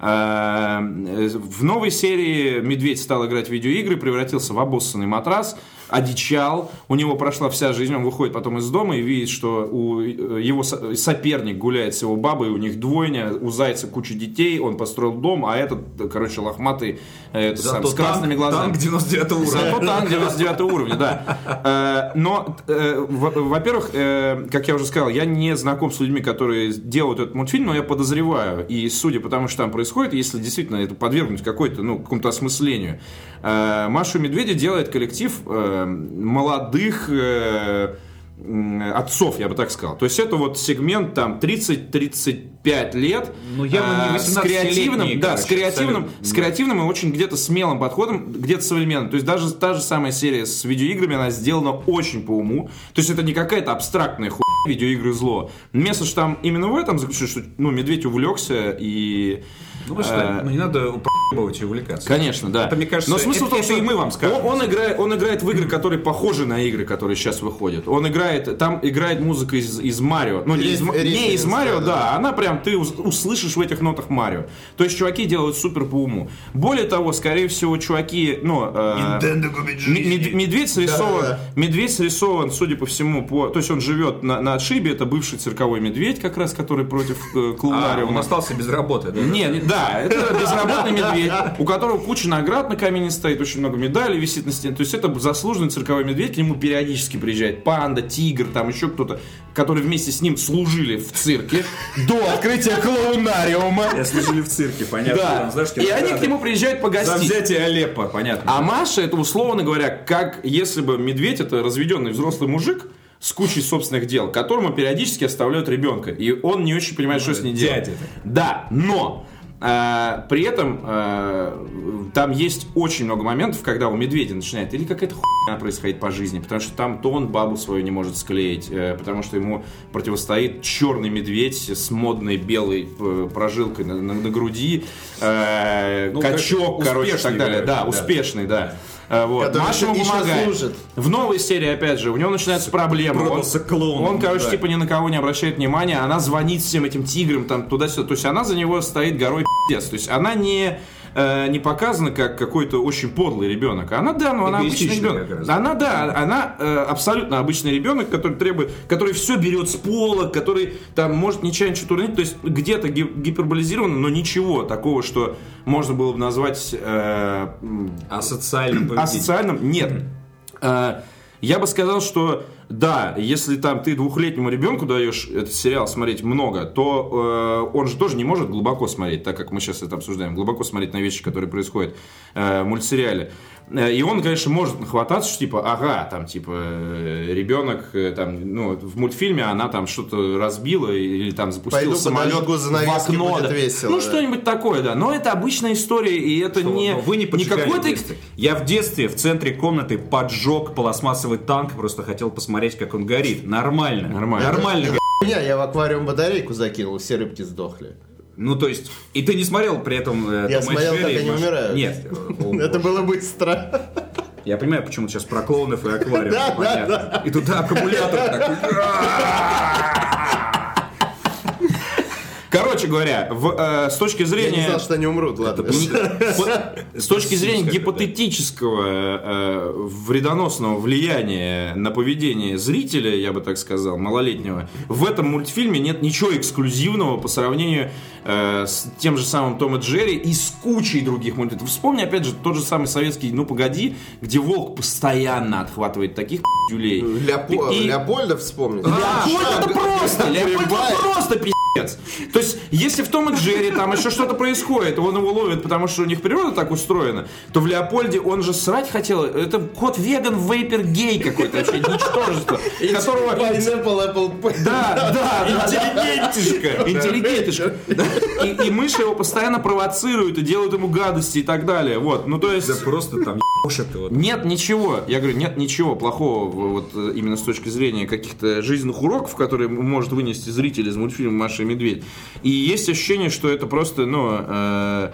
А, э, В новой серии медведь стал играть в видеоигры, превратился в обоссанный матрас, одичал, у него прошла вся жизнь, он выходит потом из дома и видит, что у э, его со- соперник гуляет с его бабой, у них двойня, у зайца куча детей, он построил дом, а этот, короче, лохматый, это сам, с красными глазами. Танк 99 уровня. Зато танк 99 уровня, да. Э, Но, э, во- во-первых, как я уже сказал, я не знаком с людьми, которые делают этот мультфильм, но я подозреваю, и судя по тому, что там происходит, если действительно это подвергнуть какой-то, ну, какому-то осмыслению, Машу Медведя делает коллектив молодых э, отцов, я бы так сказал. То есть это вот сегмент там 30-35 лет. Ну, явно не э, с 18-летние, креативным, да, с короче, креативным, абсолютно. с креативным и очень где-то смелым подходом, где-то современным. То есть даже та же самая серия с видеоиграми, она сделана очень по уму. То есть это не какая-то абстрактная хуйня видеоигры зло. Месседж там именно в этом заключается, что ну, медведь увлекся и... Ну, вы что, ну не надо проебывать и увлекаться. Конечно, да. Это, мне кажется, Но смысл это- в том, это что и мы вам скажем. Он, он играет, он играет в игры, которые похожи на игры, которые сейчас выходят. Он играет, там играет музыка из, из Марио. Ну, не из, не из Марио, да, да, да. она прям, ты ус- услышишь в этих нотах Марио. То есть чуваки делают супер по уму. Более того, скорее всего, чуваки, ну... э, ме- мед- медведь срисован, Да-да-да. медведь срисован, судя по всему, по, то есть он живет на, на отшибе, это бывший цирковой медведь, как раз, который против э, А, клоунариума. он остался без работы, да? Не, не- да, это безработный медведь, у которого куча наград на камине стоит, очень много медалей висит на стене. То есть это заслуженный цирковой медведь, к нему периодически приезжает панда, тигр, там еще кто-то, которые вместе с ним служили в цирке до открытия клоунариума. Я служили в цирке, понятно. Да, Там, знаешь, и они к нему приезжают За погостить. взятие Алеппо, понятно. А Маша, это условно говоря, как если бы медведь это разведенный взрослый мужик с кучей собственных дел, которому периодически оставляют ребенка. И он не очень понимает, что с ним делать. дядя. Да, но при этом э, там есть очень много моментов, когда у медведя начинает или какая-то хуйня происходить по жизни, потому что там то он бабу свою не может склеить, э, потому что ему противостоит черный медведь с модной белой э, прожилкой на, на- на груди, э, Ну, качок, короче, и так далее. короче, Да, да. успешный, да. Э, Вот. Который Маша ему помогает. служит. В новой серии, опять же, у него начинаются проблемы. Он, клоуном, он, короче, да. типа ни на кого не обращает внимания. Она звонит всем этим тиграм там туда-сюда. То есть она за него стоит горой пиздец. То есть она не э, не показана как какой-то очень подлый ребенок. Она, да, ну она обычный ребенок. Она, да, она э, абсолютно обычный ребенок, который требует, который все берет с пола, который там может нечаянно что-то уронить. То есть где-то ги- гиперболизировано, но ничего такого, что можно было бы назвать э, м, А социальным а поведением? социальном нет. Э, Я бы сказал, что да, если там ты двухлетнему ребенку даешь этот сериал смотреть много, то э, он же тоже не может глубоко смотреть, так как мы сейчас это обсуждаем, глубоко смотреть на вещи, которые происходят э, в мультсериале. Э, И он, конечно, может нахвататься, что типа, ага, там, типа, э, ребенок, э, там, ну, в мультфильме она там что-то разбила или там запустила Пойду самолет в окно. да. весело, ну, да. что-нибудь такое, да. Но это обычная история, и это не, Но вы не не какой-то... Я в детстве в центре комнаты поджег пластмассовый танк, просто хотел посмотреть, как он горит. Нормально. Нормально. Нормально. Меня, я в аквариум батарейку закинул, все рыбки сдохли. Ну, то есть, и ты не смотрел при этом э, Я Том и смотрел, Джерри, как они Маш- умирают. Нет. Это было быстро. Я понимаю, почему сейчас про клоунов и аквариум. Да, понятно. И туда аккумулятор такой. Короче говоря, в, э, с точки Я зрения... не знал, что они умрут, ладно. С точки зрения гипотетического э, вредоносного влияния на поведение зрителя, я бы так сказал, малолетнего, в этом мультфильме нет ничего эксклюзивного по сравнению э, с тем же самым Том и Джерри и с кучей других мультфильмов. Вспомни, опять же, тот же самый советский «Ну, погоди», где волк постоянно отхватывает таких пи***юлей. Леопольда вспомнил. Леопольд это просто, Леопольд просто пиздец. То есть, если в Том и Джерри там еще что-то происходит, он его ловит, потому что у них природа так устроена, то в Леопольде он же срать хотел. Это кот веган, вейпер, гей какой-то вообще, ничтожество. Которого... Pineapple, Apple Pie. Да, да. Интеллигентишка. Интеллигентишка. И, и мыши его постоянно провоцируют и делают ему гадости и так далее. Вот, ну то есть... Да просто там. Нет ничего, я говорю, нет ничего плохого вот э, именно с точки зрения каких-то жизненных уроков, которые может вынести зритель из мультфильма «Маша и медведь». И есть ощущение, что это просто, ну, э,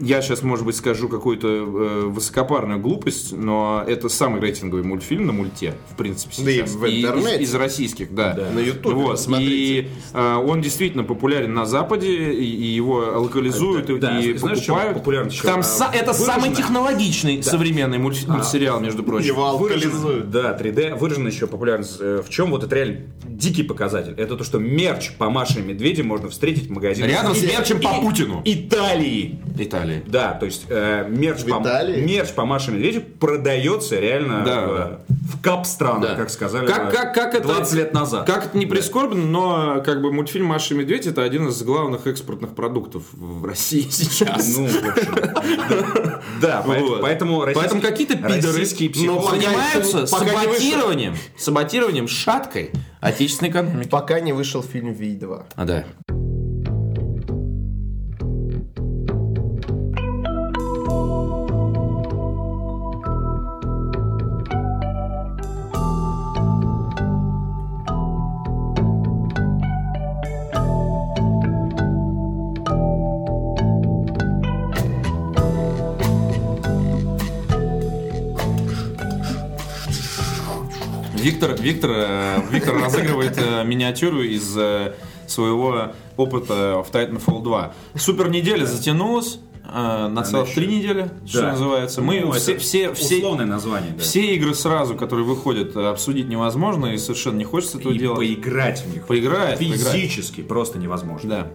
я сейчас, может быть, скажу какую-то э, высокопарную глупость, но это самый рейтинговый мультфильм на мульте, в принципе, Да и сейчас. в из- интернете. из, российских, да. На Ютубе Вот. посмотрите. И э, он действительно популярен на Западе, и, и его локализуют Это- да, и знаешь, покупают. популярность еще? Там А, са- это выражено- самый технологичный современный мульт- мультсериал, между прочим. Его алкализуют. Да, 3D. Выражена еще популярность э, в чем? Вот это реально дикий показатель. Это то, что мерч по Маше и Медведе можно встретить в магазине. Рядом с мерчем по Путину. Италии. Италии. Да, то есть э, мерч, по, мерч по Маше Медведю продается реально Да, в, в кап странах, Да. как сказали Как, как, как это, 20 лет назад. Как это не прискорбно, но как бы мультфильм Маша и Медведь это один из главных экспортных продуктов в России сейчас. Ну, в общем, да, поэтому, поэтому, какие-то пидоры занимаются саботированием, саботированием шаткой отечественной экономики. Пока не вышел фильм «Ви-2». А, да. Виктор, Виктор, э, Виктор разыгрывает э, миниатюру из э, своего опыта в Titanfall 2. Супер неделя затянулась на целых три недели, что Да. называется. Мы Ну, все, все, все, условное название, да. все игры сразу, которые выходят, обсудить невозможно и совершенно не хочется этого и делать. поиграть в них. Поиграть, поиграть. Физически просто невозможно. Да.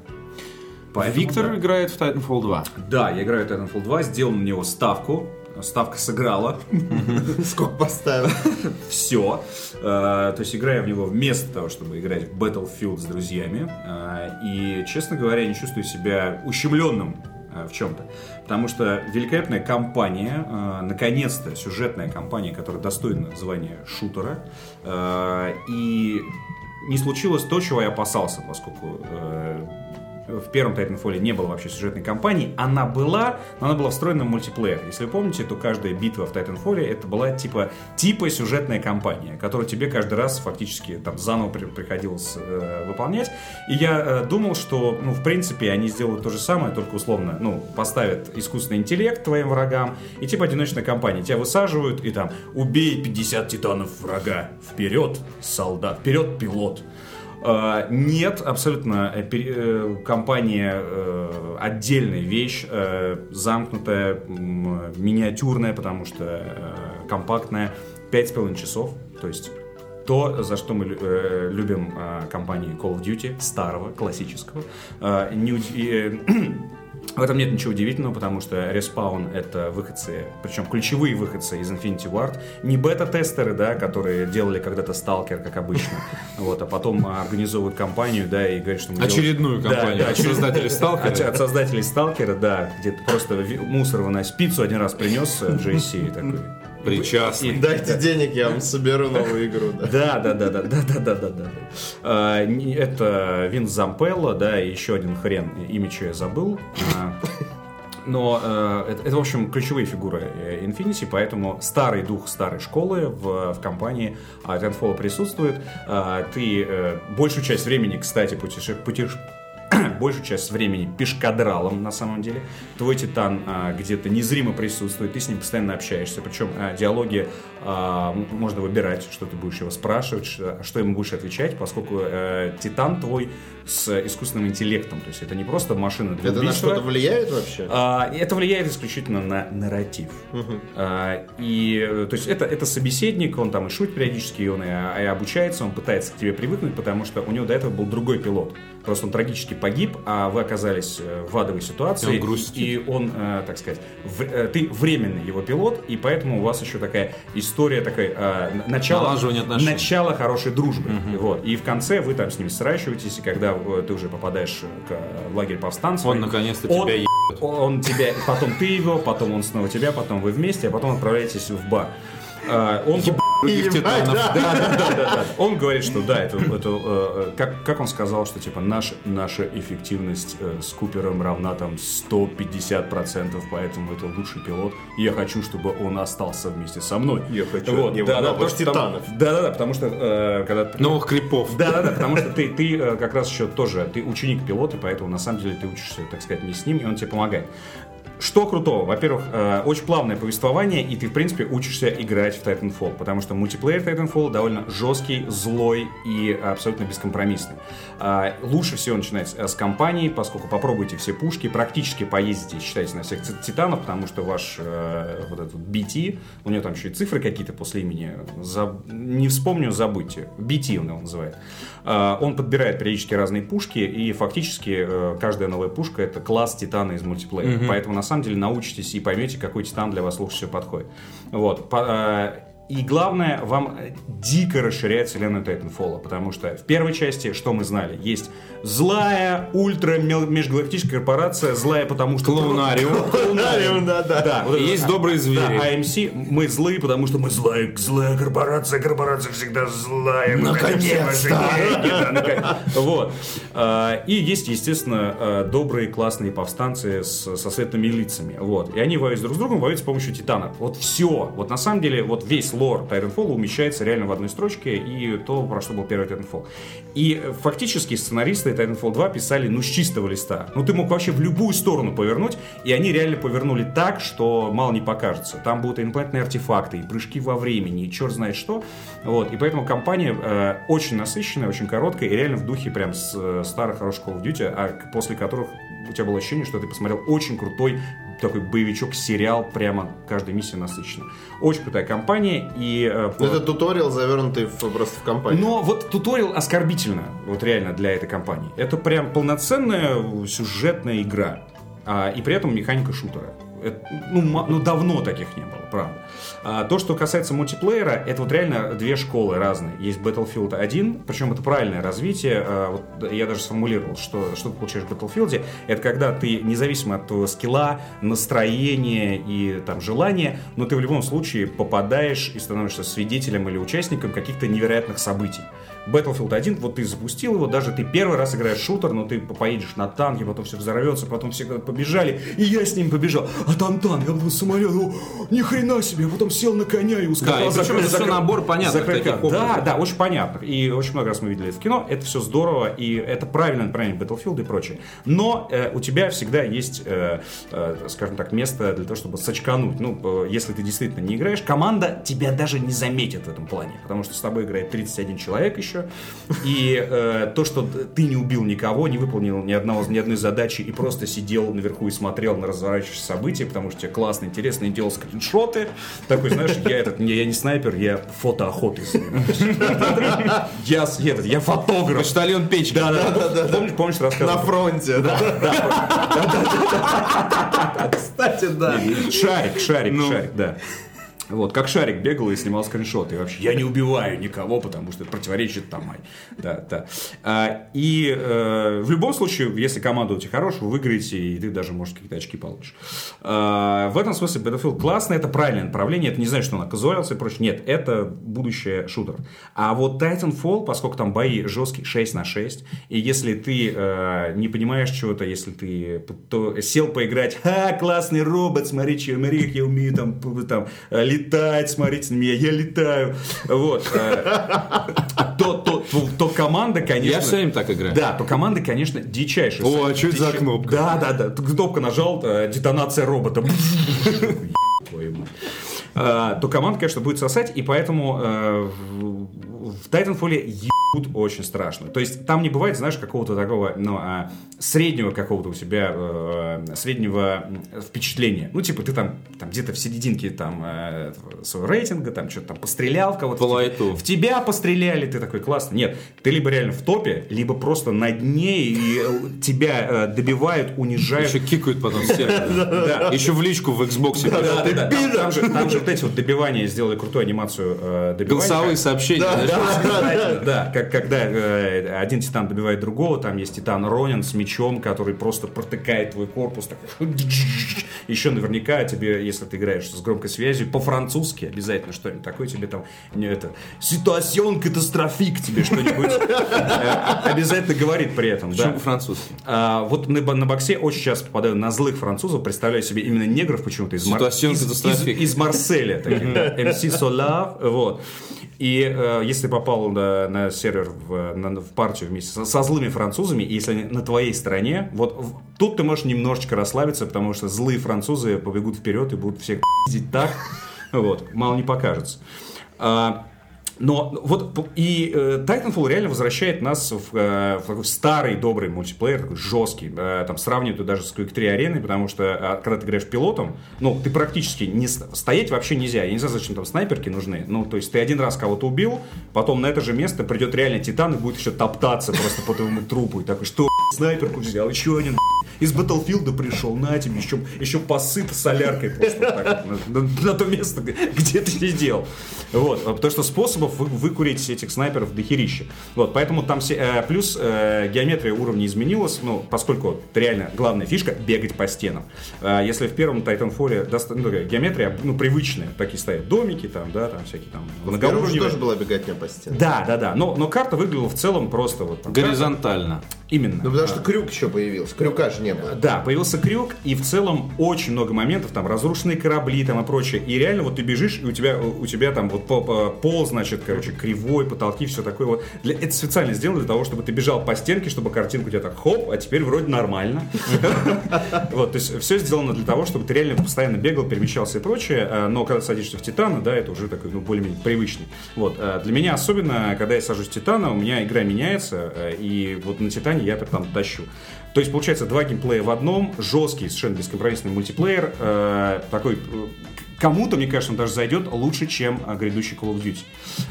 Поэтому, Виктор да. играет в Titanfall 2. Да, я играю в Titanfall 2, сделал на него ставку. Ставка сыграла. Сколько поставил? Все. то есть играю в него вместо того, чтобы играть в Battlefield с друзьями. Э, и, честно говоря, не чувствую себя ущемленным э, в чем-то. Потому что великолепная компания, э, наконец-то сюжетная компания, которая достойна звания шутера. э, и не случилось то, чего я опасался, поскольку э, в первом Titanfall не было вообще сюжетной кампании. Она была, но она была встроена в мультиплеер. Если вы помните, то каждая битва в Titanfall это была типа, типа сюжетная кампания, которую тебе каждый раз фактически там заново при- приходилось э, выполнять. И я э, думал, что, ну, в принципе, они сделают то же самое, только условно, ну, поставят искусственный интеллект твоим врагам, и типа одиночная кампания. Тебя высаживают, и там, убей 50 титанов врага, вперед, солдат, вперед, пилот. Э, Нет, абсолютно э, э, компания э, отдельная вещь, замкнутая, миниатюрная, потому что компактная, 5,5 часов, то есть то, за что мы лю- любим э, компании Call of Duty, старого, классического. Э, не В этом нет ничего удивительного, потому что Respawn — это выходцы, причем ключевые выходцы из Infinity Ward. Не бета-тестеры, да, которые делали когда-то Сталкер, как обычно, вот, а потом организовывают компанию, да, и говорят, что мы делаем- Очередную Да, компанию да, от создателей Сталкера. От, от создателей Сталкера, да, где ты просто мусор выносишь. Пиццу один раз принес э, JC такой. Причастный. И- Дайте денег, я вам соберу новую игру. да. Да, да, да, да, да, да, да, да, да. А, Это Винс Зампелло, да, и еще один хрен, имя что я забыл. А, Но э, это, это, в общем, ключевые фигуры э, Infinity, поэтому старый дух старой школы в, в компании Titanfall присутствует. А, Ты э, большую часть времени, кстати, путеше- путеш- большую часть времени пешкадралом на самом деле. Твой титан а, где-то незримо присутствует, ты с ним постоянно общаешься. Причем а, диалоги а, можно выбирать, что ты будешь его спрашивать, что, что ему будешь отвечать, поскольку э, титан твой с искусственным интеллектом. То есть это не просто машина для Это на убийства. что-то влияет вообще? А, это влияет исключительно на нарратив. А, и, то есть, это, это собеседник, он там и шутит периодически, и он и, и обучается, он пытается к тебе привыкнуть, потому что у него до этого был другой пилот. Просто он трагически погиб, а вы оказались э, в адовой ситуации. И он грустит. И он, э, так сказать, в- э, ты временный его пилот, и поэтому у вас еще такая история, такая, э, н- начало, начало хорошей дружбы. Вот. И в конце вы там с ним сращиваетесь, и когда ты уже попадаешь к, в лагерь повстанцев, Он наконец-то он- тебя ебет. он тебя, потом ты его, потом он снова тебя, потом вы вместе, а потом отправляетесь в бар. А, Он, Других титанов. да, да, да, да, да. он говорит, что да, это, это, э, как, как он сказал, что типа наш, наша эффективность э, с Купером равна там 150%, поэтому это лучший пилот. И я хочу, чтобы он остался вместе со мной. Я хочу от него новых титанов. Да, да, да, потому что э, когда Новых крипов. да, да, да, потому что ты, ты э, как раз еще тоже, ты ученик пилота, поэтому на самом деле ты учишься, так сказать, не с ним, и он тебе помогает. Что крутого? Во-первых, э, очень плавное повествование, и ты, в принципе, учишься играть в Titanfall, потому что мультиплеер Titanfall довольно жесткий, злой и абсолютно бескомпромиссный. А, Лучше всего начинать с кампании, поскольку попробуйте все пушки, практически поездите, считайте, на всех ти- титанов, потому что ваш э, вот этот BT, у него там еще и цифры какие-то после имени, за- не вспомню, забудьте. BT он его называет. Он подбирает периодически разные пушки, и фактически э, каждая новая пушка это класс титана из мультиплеера. Поэтому на самом деле научитесь и поймете, какой титан для вас лучше всего подходит. Вот. Э, И главное, вам э, дико расширяет вселенную Titanfall, потому что в первой части, что мы знали, есть злая ультра межгалактическая корпорация, злая потому что... Клоунариум. Клоунариум, да, да. Да, вот И это- есть добрые звери. Да, AMC, мы злые, потому что мы злая, злая корпорация, корпорация всегда злая. мы хотим все ваши деньги, да, наконец. Вот. А, И есть, естественно, а, добрые, классные повстанцы со светлыми лицами. Вот. И они воюют друг с другом, воюют с помощью титанов. Вот все. Вот на самом деле, вот весь лор Titanfall умещается реально в одной строчке, и то, про что был первый Titanfall. И э, фактически сценаристы Titanfall 2 писали, ну, с чистого листа. Ну, ты мог вообще в любую сторону повернуть, и они реально повернули так, что мало не покажется. Там будут инопланетные артефакты, и прыжки во времени, и черт знает что. Вот. И поэтому компания э, очень насыщенная, очень короткая, и реально в духе прям с э, старых хороших Call of Duty, а после которых у тебя было ощущение, что ты посмотрел очень крутой такой боевичок, сериал, прямо каждая миссия насыщена. Очень крутая компания, и... э, по- Это туториал, завернутый в- просто в компанию. но вот туториал оскорбительно, вот реально для этой компании. Это прям полноценная сюжетная игра. А, и при этом механика шутера. Это, ну, ну, давно таких не было, правда. А, то, что касается мультиплеера, это вот реально две школы разные. Есть Battlefield 1, причем это правильное развитие. А, вот я даже сформулировал, что, что ты получаешь в Battlefield. Это когда ты, независимо от твоего скилла, настроения и там желания, но ты в любом случае попадаешь и становишься свидетелем или участником каких-то невероятных событий. Battlefield 1, вот ты запустил его, даже ты первый раз играешь шутер, но ты поедешь на танке, потом все взорвется, потом все побежали, и я с ним побежал. А там танк, а потом самолет, о, ни хрена себе, а потом сел на коня и ускакал. Да, и причем это край- набор таких Да, да, очень понятно. И очень много раз мы видели это в кино, это все здорово, и это правильное направление Battlefield и прочее. Но э, у тебя всегда есть, э, э, скажем так, место для того, чтобы сочкануть. Ну, э, если ты действительно не играешь, команда тебя даже не заметит в этом плане, потому что с тобой играет 31 человек еще, и э, то, что ты не убил никого, не выполнил ни, одного, ни одной задачи и просто сидел наверху и смотрел на разворачивающиеся события, потому что тебе классно, интересно, и делал скриншоты, такой, знаешь, я этот, я не снайпер, я фотоохотой занимаюсь. Я, этот, я фотограф. Почтальон печки. Да, да, да. Помнишь, помнишь, На рассказывал? фронте, да. Кстати, да. Шарик, шарик, шарик, да. Вот, как шарик бегал и снимал скриншоты. И вообще, я не убиваю никого, потому что это противоречит там. ай. Да, да. А, и э, в любом случае, если команда у тебя хорошая, вы выиграете, и ты даже, может, какие-то очки получишь. А, в этом смысле Battlefield классно, это правильное направление. Это не значит, что он оказуался и прочее. Нет, это будущее шутер. А вот Titanfall, поскольку там бои жесткие 6 на 6, и если ты э, не понимаешь чего-то, если ты то сел поиграть, ха, классный робот, смотри, как я умею там, там э, летать, смотрите на меня, я летаю. Вот. э, То, то, то, то команда, конечно... Я все время так играю. Да, то команда, конечно, дичайшая. О, а что это за кнопка? Да, да, да. Кнопка нажал, э, детонация робота. А, То команда, конечно, будет сосать, и поэтому э, в в Titanfall ебут очень страшно. То есть там не бывает, знаешь, какого-то такого, ну, а, среднего какого-то у себя, э, среднего впечатления. Ну, типа, ты там, там где-то в серединке там э, своего рейтинга, там что-то там пострелял в кого-то. По лайту. В тебя постреляли, ты такой классный. Нет, ты либо реально в топе, либо просто на дне, и тебя э, добивают, унижают. Еще кикают потом все. Да. Еще в личку в Xbox. Да, да, да, там, же, вот эти вот добивания сделали крутую анимацию э, добивания. Голосовые сообщения. Да, да, как когда э, один титан добивает другого, там есть титан Ронин с мечом, который просто протыкает твой корпус. Так, еще наверняка тебе, если ты играешь с громкой связью, по-французски обязательно что-нибудь такое тебе там, не это, ситуацион катастрофик тебе что-нибудь э, обязательно говорит при этом. Почему по-французски? А, вот на, боксе очень часто попадаю на злых французов, представляю себе именно негров почему-то из, из, Марселя. MC Solar, вот. И э, если попал на, на сервер, в, на- в партию вместе со, со злыми французами, если они на твоей стороне, вот в- тут ты можешь немножечко расслабиться, потому что злые французы побегут вперед и будут всех пиздить так, вот, мало не покажется. А, но вот и э, Titanfall реально возвращает нас в, э, в такой старый добрый мультиплеер, такой жесткий. Э, там сравнивают даже с Quake 3 ареной, потому что а, когда ты играешь пилотом, ну, ты практически не ст- стоять вообще нельзя. Я не знаю, зачем там снайперки нужны. Ну, то есть ты один раз кого-то убил, потом на это же место придет реально титан и будет еще топтаться просто по твоему трупу. И такой, что снайперку взял, еще один из Battlefield пришел, на тебе, еще, еще посыт соляркой просто так на, на- на то место, где ты сидел. Вот, а потому что способов вы- выкурить этих снайперов дохерища. Вот, поэтому там все, э, плюс э, геометрия уровня изменилась, ну, поскольку реально главная фишка бегать по стенам. Э, если в первом Titanfall доста- ну, такая геометрия, ну, привычная, такие стоят домики там, да, там всякие там многоуровневые. тоже была беготня по стене. Да, да, да. Но, но карта выглядела в целом просто вот. там, Горизонтально. Именно. Ну потому что крюк еще появился. Крюка же не было. Да, появился крюк, и в целом очень много моментов, там, разрушенные корабли там и прочее. И реально вот ты бежишь, и у тебя, у тебя там вот по- по- пол, значит, короче, кривой, потолки, все такое вот. Для, это специально сделано для того, чтобы ты бежал по стенке, чтобы картинка у тебя так хоп, а теперь вроде нормально. Вот, то есть все сделано для того, чтобы ты реально постоянно бегал, перемещался и прочее, э, но когда садишься в Титана, да, это уже такой, ну, более-менее привычный. Вот, э, для меня особенно, когда я сажусь в Титана, у меня игра меняется, э, и вот на Титане я там тащу. То есть, получается, два геймплея в одном, жесткий, совершенно бескомпромиссный мультиплеер, э, такой... э, Кому-то, мне кажется, он даже зайдет лучше, чем э, грядущий Call of Duty.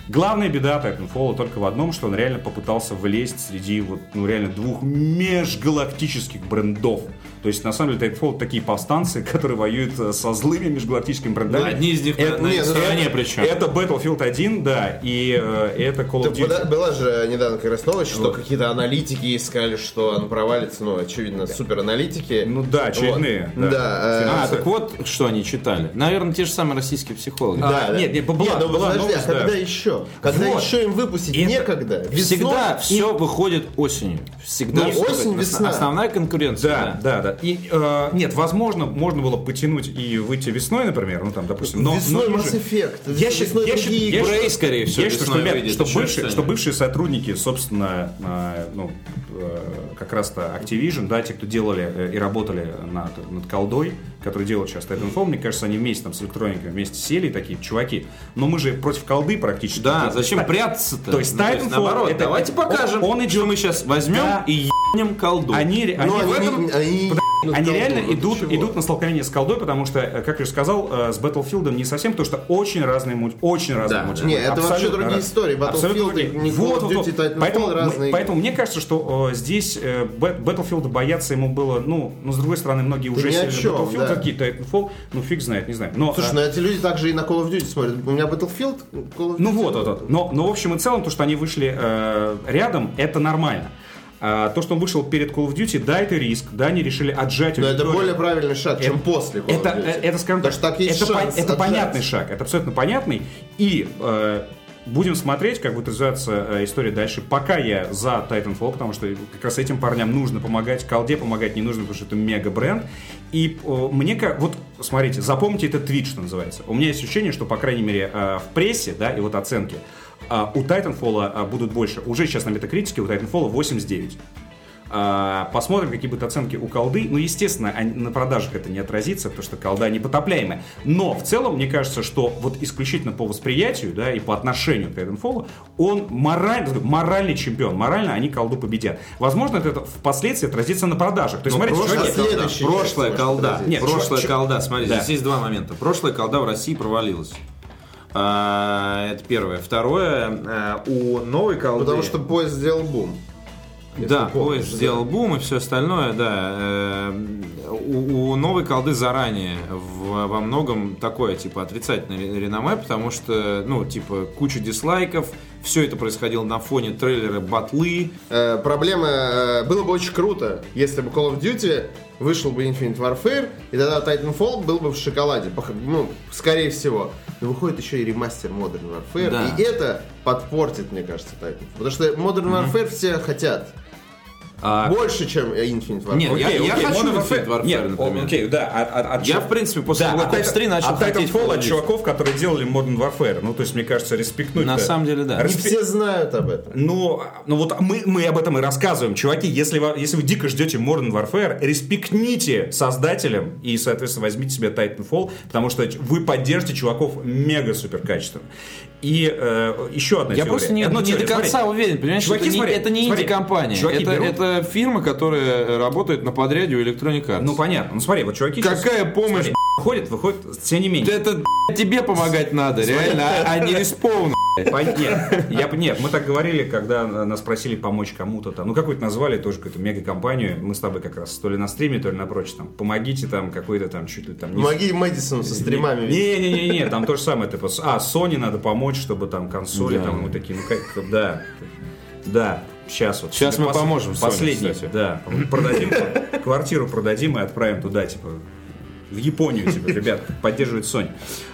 Главная беда Titanfall только в одном, что он реально попытался влезть среди вот, ну, реально двух межгалактических брендов. То есть, на самом деле, Titanfall такие повстанцы, которые воюют э, со злыми межгалактическими брендами. Ну, Одни из них Это- на не, их ну, стороне это, причем. это Battlefield 1, да, и э, это Call of Duty. была, была же недавно как раз новость, что какие-то аналитики искали, что он провалится, ну, очевидно, супер аналитики. Ну да, очередные. Вот. Да, э, А, так вот, что они читали. Наверное, те же самые российские психологи. А, нет, нет, была- ну, была подожди, новость, а когда да. еще? Когда Вот. еще им выпустить Это- некогда? Весной? Всегда все выходит осенью. Всегда Ну, осень, весна. Основная конкуренция. Да, да, да. И, э, нет, возможно, можно было потянуть и выйти весной, например, ну там, допустим. Но, Весной но Mass Effect, Я, весной я, Prey, скорее всего, я считаю, что, ребят, выйдет, что, бывшие, что бывшие сотрудники, собственно, э, ну, э, как раз-то Activision, да, те, кто делали э, и работали над, над колдой, которые делают сейчас Titanfall, мне кажется, они вместе там с электроникой вместе сели, такие чуваки. Но мы же против колды практически. Да, То есть, зачем та- прятаться-то? То есть Ну, Titanfall наоборот, это- давайте покажем, он идет- что мы сейчас возьмем Да. и ебнем колду. Они, они Ну, в они, этом- не- они, ну, они реально ну, идут, чего? идут на столкновение с колдой, потому что, э, как я уже сказал, э, с Battlefield не совсем, потому что очень разные мульти, очень разные Да, мульти. Не, это вообще другие раз- истории. Battlefield, другие. не Вот, вот, Duty, вот. Titanfall, Поэтому, мы- разные. поэтому мне кажется, что э, здесь э, Battlefield бояться ему было, ну, ну, с другой стороны, многие уже сели на Battlefield, да. какие Titanfall, ну, фиг знает, не знаю. Но, Слушай, э, ну эти люди также и на Call of Duty смотрят. У меня Battlefield, Call of Duty. ну вот, вот, вот. Но, но в общем и целом, то, что они вышли э, рядом, это нормально. А, то, что он вышел перед Call of Duty, да, это риск, да, они решили отжать Но это аудиторию. более правильный шаг, чем Это- после Call of Это, Duty. э, это, скажем так, так есть это, шанс это понятный шаг, это абсолютно понятный. И э, будем смотреть, как будет развиваться э, история дальше. Пока я за Titanfall, потому что как раз этим парням нужно помогать, колде помогать не нужно, потому что это мега бренд. И э, мне как, вот смотрите, запомните этот твит, что называется. У меня есть ощущение, что, по крайней мере, э, в прессе, да, и вот оценки, э, у Titanfall э, будут больше. Уже сейчас на метакритике у Titanfall 89. А, Посмотрим, какие будут оценки у колды. Ну, естественно, они- на продажах это не отразится, потому что колда непотопляемая. Но в целом, мне кажется, что вот исключительно по восприятию, да, и по отношению к Titanfall, он мораль- моральный чемпион. Морально они колду победят. Возможно, это впоследствии отразится на продажах. То есть, Но смотрите, прошлая чуваки, прошлая колда, Нет, прошлая чё- колда, смотрите, Да. здесь есть два момента. Прошлая колда в России провалилась. А, это первое. Второе, а, у новой колды... Потому что поезд сделал бум. Да, Если помнишь, поезд да. сделал бум и все остальное, да. Э, У, у новой колды заранее в- во многом такое, типа, отрицательное ре- реноме, потому что, ну, типа, куча дислайков, все это происходило на фоне трейлера батлы. Э, проблема... э, было бы очень круто, если бы Call of Duty вышел бы Infinite Warfare, и тогда Titanfall был бы в шоколаде. Ну, скорее всего. Но выходит еще и ремастер Modern Warfare, Да. и это подпортит, мне кажется, Titanfall. Потому что Modern Warfare все хотят. А- Больше, чем Infinite Warfare. Нет, я- Окей, я окей, хочу Modern Infinite Warfare, Нет, например. окей, да. от- от- от Я, в принципе, после Да, Black от Ops 3 Titan- начал от хотеть Titanfall от чуваков, которые делали Modern Warfare. Ну, то есть, мне кажется, респектнуть. На самом деле, да. Не все знают об этом. Ну, ну вот мы, мы об этом и рассказываем. Чуваки, если вы, если вы дико ждете Modern Warfare, респектните создателям и, соответственно, возьмите себе Titanfall, потому что вы поддержите чуваков мега-супер качественно. И э, еще одна Я теория. просто не, Одна не теория, до конца смотри. уверен, понимаешь, Чуваки, это, не, смотри, это не инди-компания. Чуваки Это, фирма, которая работает на подряде у Electronic Arts. Ну, понятно. Ну, смотри, вот чуваки... сейчас- Какая помощь, смотри, Выходит, выходит, тем не менее. это тебе помогать надо, реально, а, а не респаун. Нет, я, нет, мы так говорили, когда нас просили помочь кому-то там. Ну, какую-то назвали тоже какую-то мега-компанию. Мы с тобой как раз то ли на стриме, то ли на прочее. Там, помогите там какой-то там чуть ли там... не- Помоги Мэдисону со стримами. Не-не-не, там то же самое. Типа, а, Sony надо помочь, чтобы там консоли, Да. там мы такие, ну как, да, да, сейчас вот. Щас мы Пос- поможем Последний, кстати. да. Продадим, квартиру продадим и отправим туда, типа, в Японию, типа, ребят, поддерживает Sony.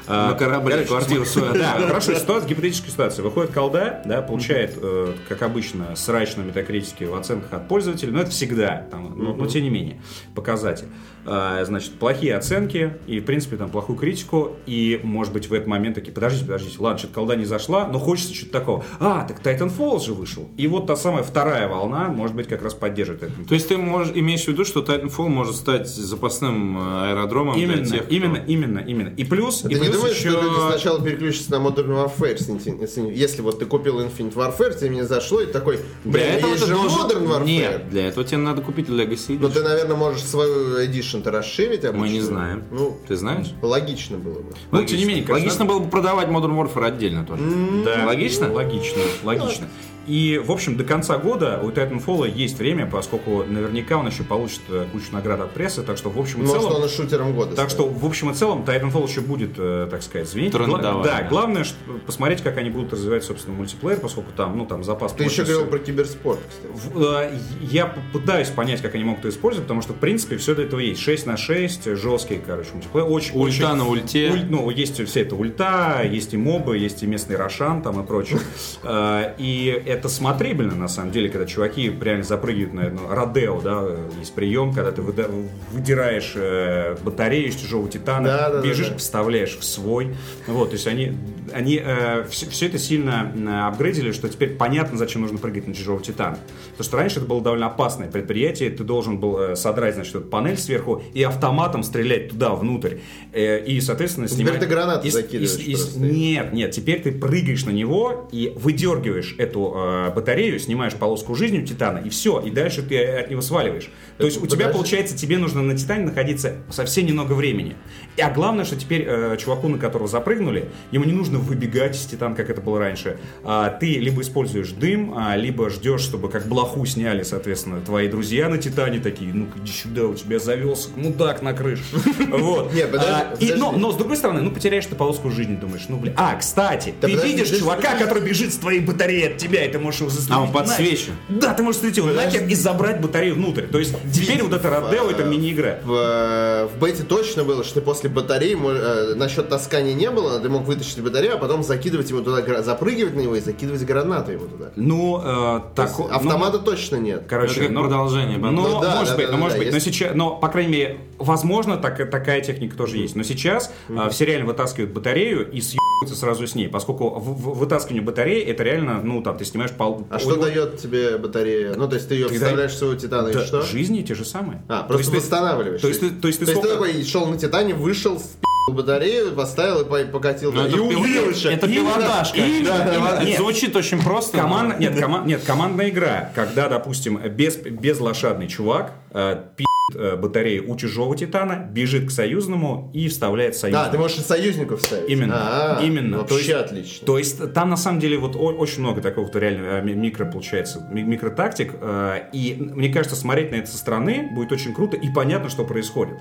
А, На корабле квартиру свою Да, хорошо, ситуация, гипотетическая ситуация. Выходит колда, да, получает, э, как обычно, срач на метакритике в оценках от пользователей, но это всегда, но, но тем не менее, показатель. А, значит, плохие оценки и, в принципе, там, плохую критику, и, может быть, в этот момент такие, подождите, подождите, ладно, что-то колда не зашла, но хочется что-то такого. А, так Titanfall же вышел. И вот та самая вторая волна, может быть, как раз поддержит это. То есть ты можешь, имеешь в виду, что Titanfall может стать запасным э, аэродромом Именно, для тех, кто- именно, именно, именно. И плюс, Ты и не плюс думаешь, еще... что люди сначала переключатся на Modern Warfare, если вот ты купил Infinite Warfare, тебе не зашло, и такой, блин, Для этого есть же должен... Modern Warfare. Нет, для этого тебе надо купить Legacy Но Edition. ты, наверное, можешь свою Edition-то расширить обычно. Мы не знаем. Ну, Ты знаешь? логично было бы. Ну, тем не менее, конечно, Логично было бы продавать Modern Warfare отдельно тоже. Да. Логично? Логично, логично. И, в общем, до конца года у Titanfall есть время, поскольку наверняка он еще получит э, кучу наград от прессы, так что, в общем и Может, целом... он и шутером года Так станет. что, в общем и целом, Titanfall еще будет, э, так сказать, звенеть. Трендовать, да, да. главное, что, посмотреть, как они будут развивать, собственно, мультиплеер, поскольку там, ну, там запас... Ты еще мощности- говорил про киберспорт, кстати. В- э, Я пытаюсь понять, как они могут это использовать, потому что, в принципе, все для этого есть. 6 на 6, жесткий, короче, мультиплеер. Очень, Ульта очень- на ульте. Уль- ну, есть вся эта ульта, есть и мобы, есть и местный Рошан там и прочее. Э, И это смотрибельно, на самом деле, когда чуваки реально запрыгивают на ну, Родео, да, э, есть прием, когда ты выдираешь э, батарею из чужого титана, Да, да, да, бежишь, да. вставляешь в свой. Вот, то есть они, они все, это сильно э, апгрейдили, что теперь понятно, зачем нужно прыгать на чужого титана. Потому что раньше это было довольно опасное предприятие, ты должен был э, содрать, значит, эту панель сверху и автоматом стрелять туда, внутрь. Э, и, соответственно, Теперь снимать... ты гранаты и закидываешь и и. Нет, нет, теперь ты прыгаешь на него и выдергиваешь эту э, батарею, снимаешь полоску жизни у титана, и все, и дальше ты от него сваливаешь. То есть у тебя, получается, тебе нужно на титане находиться совсем немного времени. И, а главное, что теперь э, чуваку, на которого запрыгнули, ему не нужно выбегать из титана, как это было раньше. А, ты либо используешь дым, а, либо ждешь, чтобы как блоху сняли, соответственно, твои друзья на титане такие, ну-ка иди сюда, у тебя завелся мудак на крыше. Вот. Не, подожди, А, но, с другой стороны, ну потеряешь ты полоску жизни, думаешь, ну блин. А, кстати, ты видишь чувака, который бежит с твоей батареей от тебя, и ты можешь его застрелить. А, он подсвечен. Да, ты можешь стрелить его нахер и забрать батарею внутрь. То есть теперь вот это Родео, это мини-игра. В, э, в бете точно было, что ты после батареи, мо- э, насчет таскания не было, ты мог вытащить батарею, а потом закидывать его туда, запрыгивать на него и закидывать гранату ему туда. Ну, э, так, То есть Автомата точно нет. Короче, Это как продолжение Ну, бандуры. Ну да, может да, быть, да, но да, может да, быть, но есть. сейчас, но по крайней мере, возможно, так, такая техника тоже есть. Но сейчас а, все реально вытаскивают батарею и съебываются сразу с ней, поскольку в- в- вытаскивание батареи это реально, ну там, ты снимаешь пол. А что дает тебе батарея? Ну, то есть ты ее Ты вставляешь в своего титана и что? Жизни те же самые. А, То просто есть ты- восстанавливаешь. То есть ты, то есть ты То есть ты такой шел на титане, вышел, спил батарею, поставил и по- покатил. Ну, да, это и убил еще. Это Именно- пилотаж, именно, конечно. именно. Это Нет. Звучит очень просто. но- Команда, нет, коман- нет, командная игра, когда, допустим, без, безлошадный чувак э, пи***т, э, батарею у чужого титана, бежит к союзному и вставляет союзный. Да, ты можешь и союзников ставить. Именно, А, именно. Вообще То есть- отлично. То есть там на самом деле вот очень много такого вот реально ми- микро получается, ми- микротактик. э, И мне кажется, смотреть на это со стороны будет очень круто и понятно, что происходит.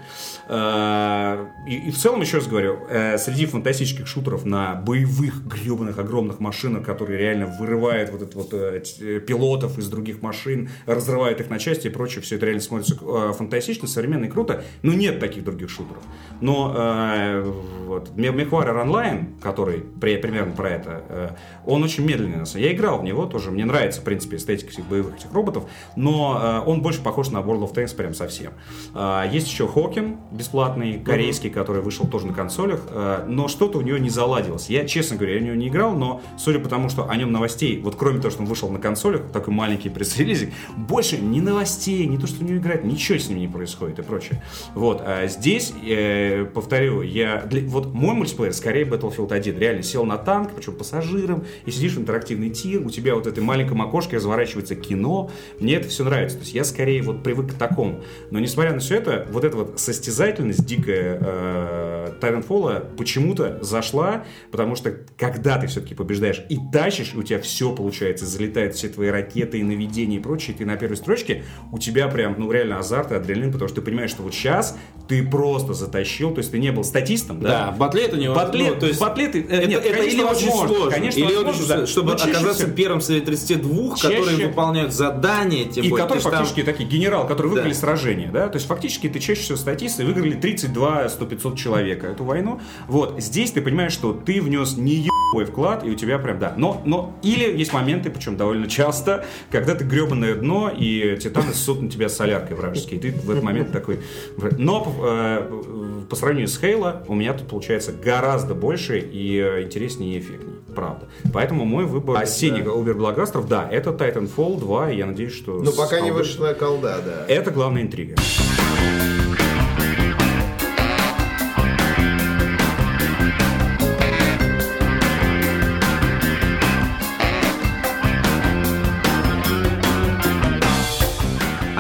Э, И, и в целом, еще раз говорю, среди фантастических шутеров на боевых гребаных огромных машинах, которые реально вырывают вот это вот пилотов из других машин, разрывают их на части и прочее, все это реально смотрится фантастически фантастично, современно и круто, но нет таких других шутеров. Но э, вот, MechWarrior Online, который при- примерно про это, э, он очень медленный. Я играл в него тоже, мне нравится, в принципе, эстетика этих боевых этих роботов, но э, он больше похож на World of Tanks прям совсем. А, есть еще Хокин, бесплатный, корейский, который вышел тоже на консолях, э, но что-то у него не заладилось. Я, честно говоря, я в него не играл, но судя по тому, что о нем новостей, вот кроме того, что он вышел на консолях, такой маленький пресс-релизик, больше ни новостей, ни то, что в него играть, ничего с ним не происходит и прочее. Вот, а здесь, э, повторю, я, для- вот мой мультиплеер скорее Battlefield 1, реально сел на танк, причем пассажиром, и сидишь в интерактивный тир, у тебя вот в этой маленьком окошке разворачивается кино, мне это все нравится, то есть я скорее вот привык к такому. Но несмотря на все это, вот эта вот состязательность дикая э, Titanfall почему-то зашла, потому что когда ты все-таки побеждаешь и тащишь, и у тебя все получается, залетают все твои ракеты и наведения и прочее, ты на первой строчке, у тебя прям, ну реально азарт и адреналин, потому что ты понимаешь, что вот сейчас ты просто затащил, то есть ты не был статистом, Да, да? батле это не Батле- ну, то есть батле ты- э, это, нет, это конечно, или очень возможно, сложно, конечно, или возможно, очень да. чтобы оказаться всего- первым среди 32, Чаще- которые выполняют задания, тем И более. который то есть там- фактически такие генерал, которые выиграли Да. сражение, да, то есть фактически ты чаще всего статисты выиграли 32 100-500 человека эту войну, вот, здесь ты понимаешь, что ты внес не ебой вклад, и у тебя прям, да, но, но, или есть моменты, причем довольно часто, когда ты гребаное дно, и титаны ссут на тебя соляркой вражеской, и ты в этот момент такой, но э, по сравнению с Хейла у меня тут получается гораздо больше и э, интереснее и эффектнее, правда. Поэтому мой выбор осенних убер-блокбастеров, да, это Titanfall 2, и я надеюсь, что... Ну, пока не вышла колда, да. Это главная интрига.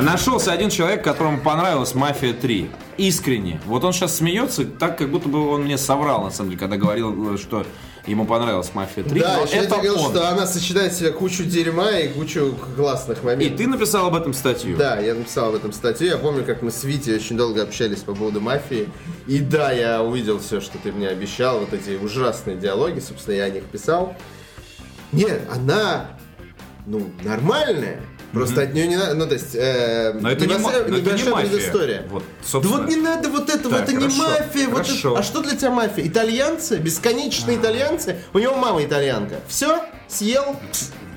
Нашелся один человек, которому понравилась «Мафия 3». Искренне. Вот он сейчас смеется, так как будто бы он мне соврал, на самом деле, когда говорил, э, что ему понравилась «Мафия 3». Да, я это говорил, он. что она сочетает в себе кучу дерьма и кучу классных И моментов. ты написал об этом статью. Да, я написал об этом статью. Я помню, как мы с Витей очень долго общались по поводу мафии. И да, я увидел все, что ты мне обещал. Вот эти ужасные диалоги, собственно, я о них писал. Нет, она, ну, нормальная. Просто от нее не надо, ну, то есть, э, Но это не, ма- но это не мафия. предыстория. Вот, Да собственно. вот не надо вот этого, Так, это не хорошо, мафия. Вот хорошо. это- а что для тебя мафия? Итальянцы? Бесконечные итальянцы? У него мама итальянка. Все? Съел?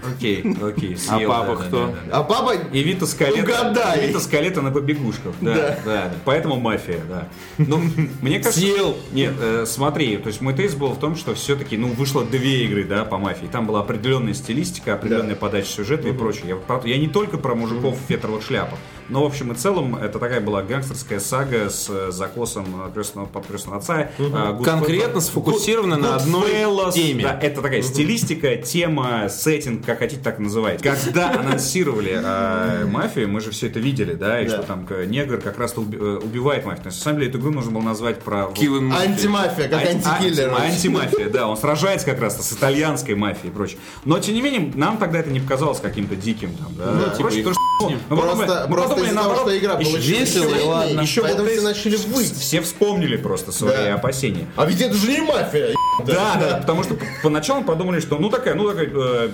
Окей, окей. А съел, папа да, кто? да, да. А папа... И Вита Скалета. Угадай. Вита Скалета на побегушках. Да, да. Поэтому мафия, да. Ну, мне кажется... Съел. Нет, э, смотри, то есть мой тезис был в том, что все-таки, ну, вышло две игры, да, по мафии. Там была определенная стилистика, определенная подача сюжета и прочее. Я, про- я не только про мужиков в фетровых шляпах, но, в общем и целом, это такая была гангстерская сага с э, закосом э, крестного, под крестного отца. э, Good- Конкретно сфокусировано на одной Goodfellas, теме. Да, это такая стилистика, тема, сеттинг, как хотите, так называйте. Когда анонсировали э, мафию, мы же все это видели, да, и Да. что там негр как раз убивает мафию. На самом деле эту игру нужно было назвать про... Антимафия, как Анти- антикиллер. анти- Антимафия, да, он сражается как раз с итальянской мафией и прочее. Но, тем не менее, нам тогда это не показалось каким-то диким, там, да, Ну, типа, что, ну, мы Просто, мы просто из-за того, что игра еще- получилась весело, и сильной, ладно. еще поэтому все начали выть. Все вспомнили просто свои Да. опасения. А ведь это же не мафия. Да, да, потому что поначалу подумали, что ну такая, ну такая, э,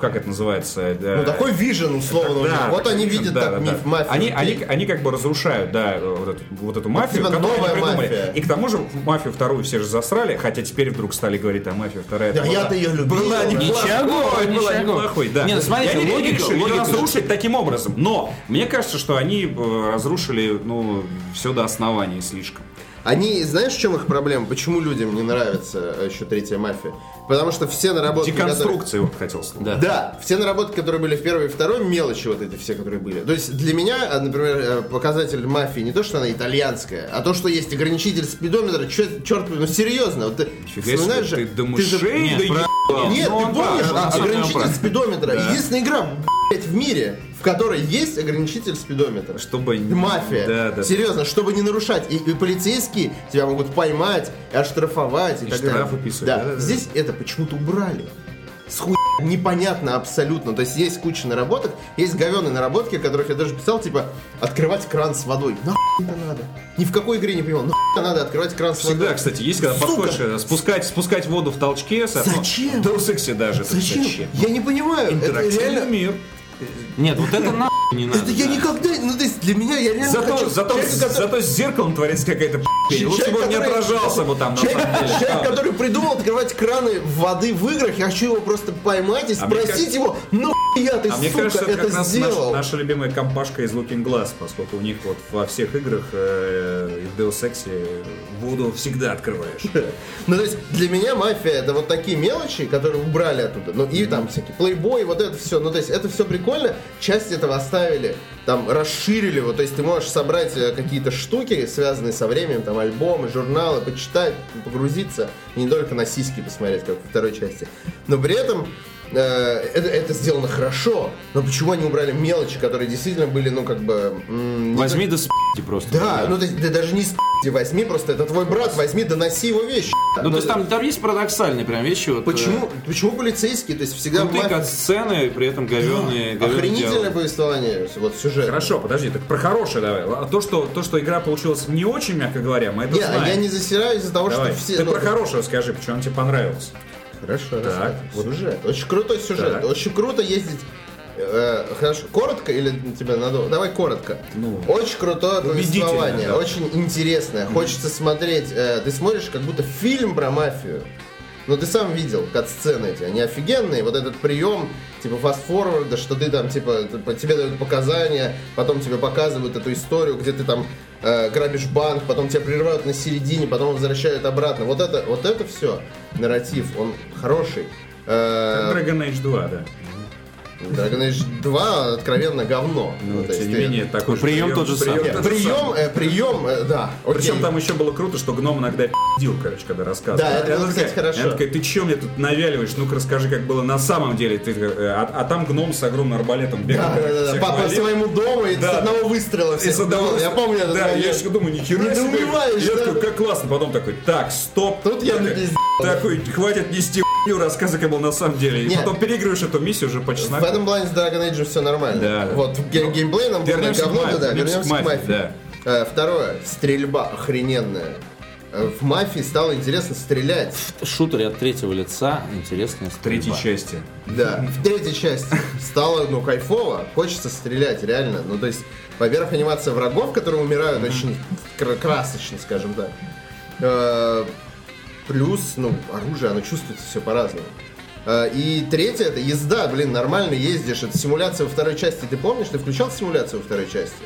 как это называется? э, Ну такой вижен условно. да, вот они видят да, так да, миф да. мафии. Они, они, они как бы разрушают, да, вот эту, вот эту мафию, типа которую новая они придумали. мафия. И к тому же мафию вторую все же засрали, хотя теперь вдруг стали говорить, а мафия вторая. Да я-то ее любил. Была неплохой, Ничего, была ничего. неплохой, да. Не, ну, смотрите, И они логика- решили же- разрушить таким образом. Но мне кажется, что они э, разрушили, ну, все до основания слишком. Они, знаешь, в чем их проблема? Почему людям не нравится э, еще третья мафия? Потому что все наработки... которые- Деконструкция, вот хотел сказать. Да. Да, все наработки, которые были в первой и второй, мелочи вот эти все, которые были. То есть для меня, а, например, э, показатель мафии не то, что она итальянская, а то, что есть ограничитель спидометра. Чё- Черт, ну серьезно, вот ты Фига вспоминаешь же... ты до же- мышей Нет. Нет, Ну, ты он помнишь прав, а, он действительно ограничитель прав. спидометра? Да. Единственная игра, блядь, в мире, в которой есть ограничитель спидометра. Чтобы... Мафия. Да, да. Серьезно, чтобы не нарушать. И, и полицейские тебя могут поймать, и оштрафовать и, И так штраф далее. выписывать, Да. да-да-да. Здесь это почему-то убрали. С хуй непонятно абсолютно. То есть есть куча наработок, есть говёные наработки, о которых я даже писал, типа, открывать кран с водой. Нахуй это надо? Ни в какой игре не понимал. Нахуй надо открывать кран с водой? Всегда, кстати, есть, когда Сука! подходишь, э, спускать, спускать воду в толчке. Зачем? В Deus Ex'е даже. это Зачем? зачем? Я не понимаю. Это Интерактивный реально... мир. Нет, вот это на не надо. Это я да. никогда, ну то есть для меня я реально Зато, хочу зато, человека, который- зато с зеркалом творится какая-то Человек, Лучше бы он не отражался бы там, на Человек, самом деле. человек, который придумал открывать краны воды в играх, я хочу его просто поймать и А мне спросить его, ну я ты, А мне сука, кажется, это это как раз сделал. наша, наша любимая компашка из Looking Glass, поскольку у них вот во всех играх э, в Deus Ex воду всегда открываешь. Ну, то есть, для меня мафия это вот такие мелочи, которые убрали оттуда. Ну, и там всякие плейбой, вот это все. Ну, то есть, это все прикольно. Часть этого оставили, там, расширили его. То есть, ты можешь собрать э, какие-то штуки, связанные со временем, там, альбомы, журналы, почитать, погрузиться. И не только на сиськи посмотреть, как во второй части. Но при этом э, это, это сделано хорошо. Но почему они убрали мелочи, которые действительно были, ну, как бы... м, Возьми да спи просто. да, ну ты, ты даже не с***, возьми, просто это твой брат, возьми, доноси его вещи. Ну, то есть там, там есть парадоксальные прям вещи. Вот, Почему, почему полицейские, то есть всегда Крутые мафия- кат-сцены, при этом говенные, говёный охренительное диалог. повествование, вот сюжет. Хорошо, подожди, так про хорошее давай. А то, что, то, что игра получилась не очень, мягко говоря, мы это Не, знаем. я не засираю из-за того, Давай. что все... Ты ну, про хорошее скажи, почему он тебе понравился. Хорошо, Так, вот. сюжет. Очень крутой сюжет. Так. Очень круто ездить. э, хорошо, коротко или тебя надо? Давай коротко. Ну, очень крутое повествование, да. очень интересное. Хочется смотреть. э, ты смотришь как будто фильм про мафию. Ну, ты сам видел кат-сцены эти, они офигенные. Вот этот прием, типа, фастфорварда, что ты там, типа, тебе дают показания, потом тебе показывают эту историю, где ты там э, грабишь банк, потом тебя прерывают на середине, потом возвращают обратно. Вот это, вот это все, нарратив, он хороший. Э, как Dragon Age 2, да. Dragon Age 2 откровенно говно. Ну, то тем не менее, такой же прием тот же самый. прием Прием, э, прием, э, да. окей. Причем там еще было круто, что гном иногда пи***дил, короче, когда рассказывал. Да, это было, кстати, хорошо. Она такая, ты че мне тут навяливаешь? Ну-ка расскажи, как было на самом деле. Ты, э, а, а там гном с огромным арбалетом бегал. Да, да, да, по, по своему дому и Да. с одного выстрела И всех с одного-. Я помню этот Да, я момент. еще думаю, нихера себе. Недоумеваешь, Я да? такой, как классно. Потом такой, так, стоп. Тут я Такой, хватит нести рассказы, как было на самом деле. И Нет. потом переигрываешь эту миссию уже по В чесноку. этом плане с Dragon Age все нормально. Да. Вот ге- геймплей нам к говно, да, вернемся к мафии, да. Э, Второе, стрельба охрененная. Э, В мафии стало интересно стрелять. Шутеры от третьего лица, интересная В третьей стрельба. части. Да. В третьей части стало, ну, кайфово. Хочется стрелять, реально. Ну, то есть, во-первых, анимация врагов, которые умирают, очень кра- красочно, скажем так. Плюс, ну, оружие, оно чувствуется все по-разному. Э, И третье, это езда, блин, нормально ездишь. Это симуляция во второй части. Ты помнишь, ты включал симуляцию во второй части?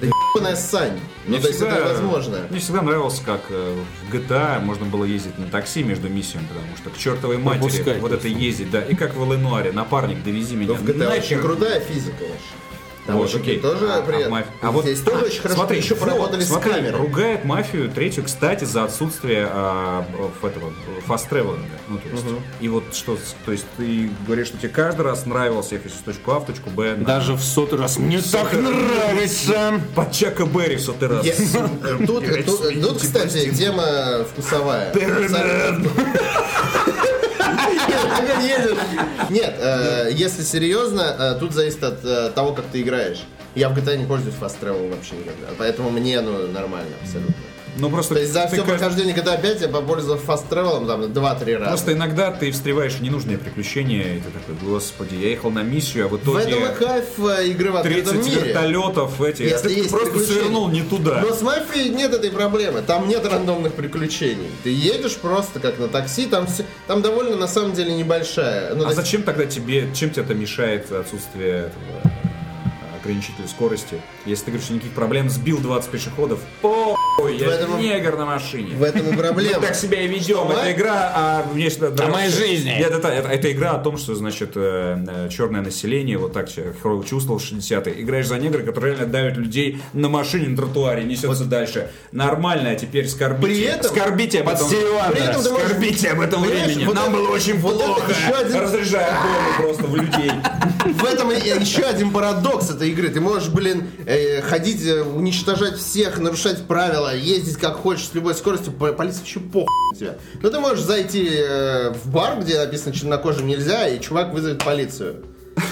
Да ебаная сань. Ну, Мне то есть, это всегда- возможно. Мне всегда нравилось, как э, в GTA можно было ездить на такси между миссиями, потому что к чертовой матери Пропускать вот это ездить, да. И как в Иллинуаре, напарник, довези меня. Но в GTA очень нахер. крутая физика, Яш. Там Вот, очень- окей. тоже А- а приятно. маф- а вот Здесь тоже а, очень хорошо смотри, еще поработали смотри, с камерой. ругает мафию третью, кстати, за отсутствие а, в этого фаст. Ну, то есть, и вот что, то есть ты говоришь, что тебе каждый раз нравился ехать с точку А в точку Б. на- Даже в сотый раз мне так нравится. под Чака Берри в сотый раз. Я- Тут, тут- тут, кстати, тема вкусовая. Абсолютно. Нет, э, если серьезно, э, тут зависит от э, того, как ты играешь. Я в GTA не пользуюсь fast travel вообще никогда, поэтому мне ну нормально абсолютно. Ну просто То есть за все прохождение GTA 5 я попользовался fast travel там 2-3 раза. Просто иногда ты встреваешь в ненужные приключения, и ты такой, господи, я ехал на миссию, а в В этом и итоге кайф э, игры в открытом 30 мире. вертолетов эти, а Если ты есть просто свернул не туда. Но с мафией нет этой проблемы. Там нет рандомных приключений. Ты едешь просто как на такси, там все, там довольно на самом деле небольшая. Ну, А есть- зачем тогда тебе, чем тебе это мешает отсутствие этого э, ограничителя скорости? Если ты говоришь, что никаких проблем, сбил 20 пешеходов, ой, я этом- негр на машине. в этом и проблема. Мы так себя и ведем. Что, Это игра о внешне... О моей жизни. Нет, это, это, это игра о том, что, значит, э, черное население, вот так Хроу чувствовал в 60-е. Играешь за негра, который реально давит людей на машине, на тротуаре, несется дальше. Нормально, а теперь скорбите. При этом- скорбите об этом. При этом ты можешь- Скорбите об этом Понимаешь, времени. вот Нам это- было очень вот это плохо. один- Разряжая бомбы просто в людей. В этом еще один парадокс этой игры. Ты можешь, блин, э, ходить, э, уничтожать всех, нарушать правила, ездить как хочешь с любой скоростью, по- полиция вообще похуй тебя. Но ты можешь зайти э, в бар, где написано чернокожим нельзя, и чувак вызовет полицию.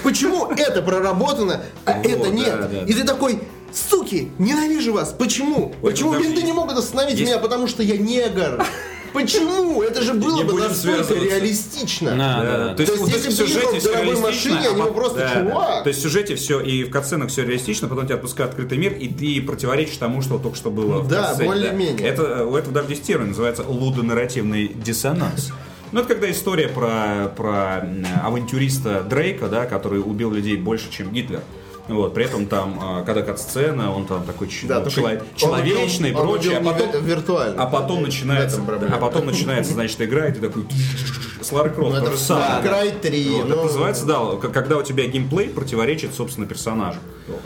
Почему это проработано, а это нет? И ты такой, суки, ненавижу вас. Почему? Почему там менты не могут остановить есть- меня, потому что я негр? Почему? Это же было бы настолько реалистично. Да, да, Да, да. То есть, есть, вот если бы ехал сюжете в дорогой машине, они а бы пот- просто, да. «Чувак!» То есть в сюжете все и в катсценах все реалистично, потом тебя отпускают открытый мир, и ты противоречишь тому, что только что было в Да, более-менее. Это, у этого даже есть термин, называется лудонарративный диссонанс. Ну, это когда история про, про авантюриста Дрейка, да, который убил людей больше, чем Гитлер. Вот, при этом там, а, когда кат-сцена, он там такой Да, ну, чело- он человечный он прочее, а убил не потом, ви- виртуально. а потом В начинается, а потом начинается, значит, игра, и ты такой с Крофт, Ну, то это же самое. Cry 3. Вот, ну, это называется, да, когда у тебя геймплей противоречит, собственно, персонажу.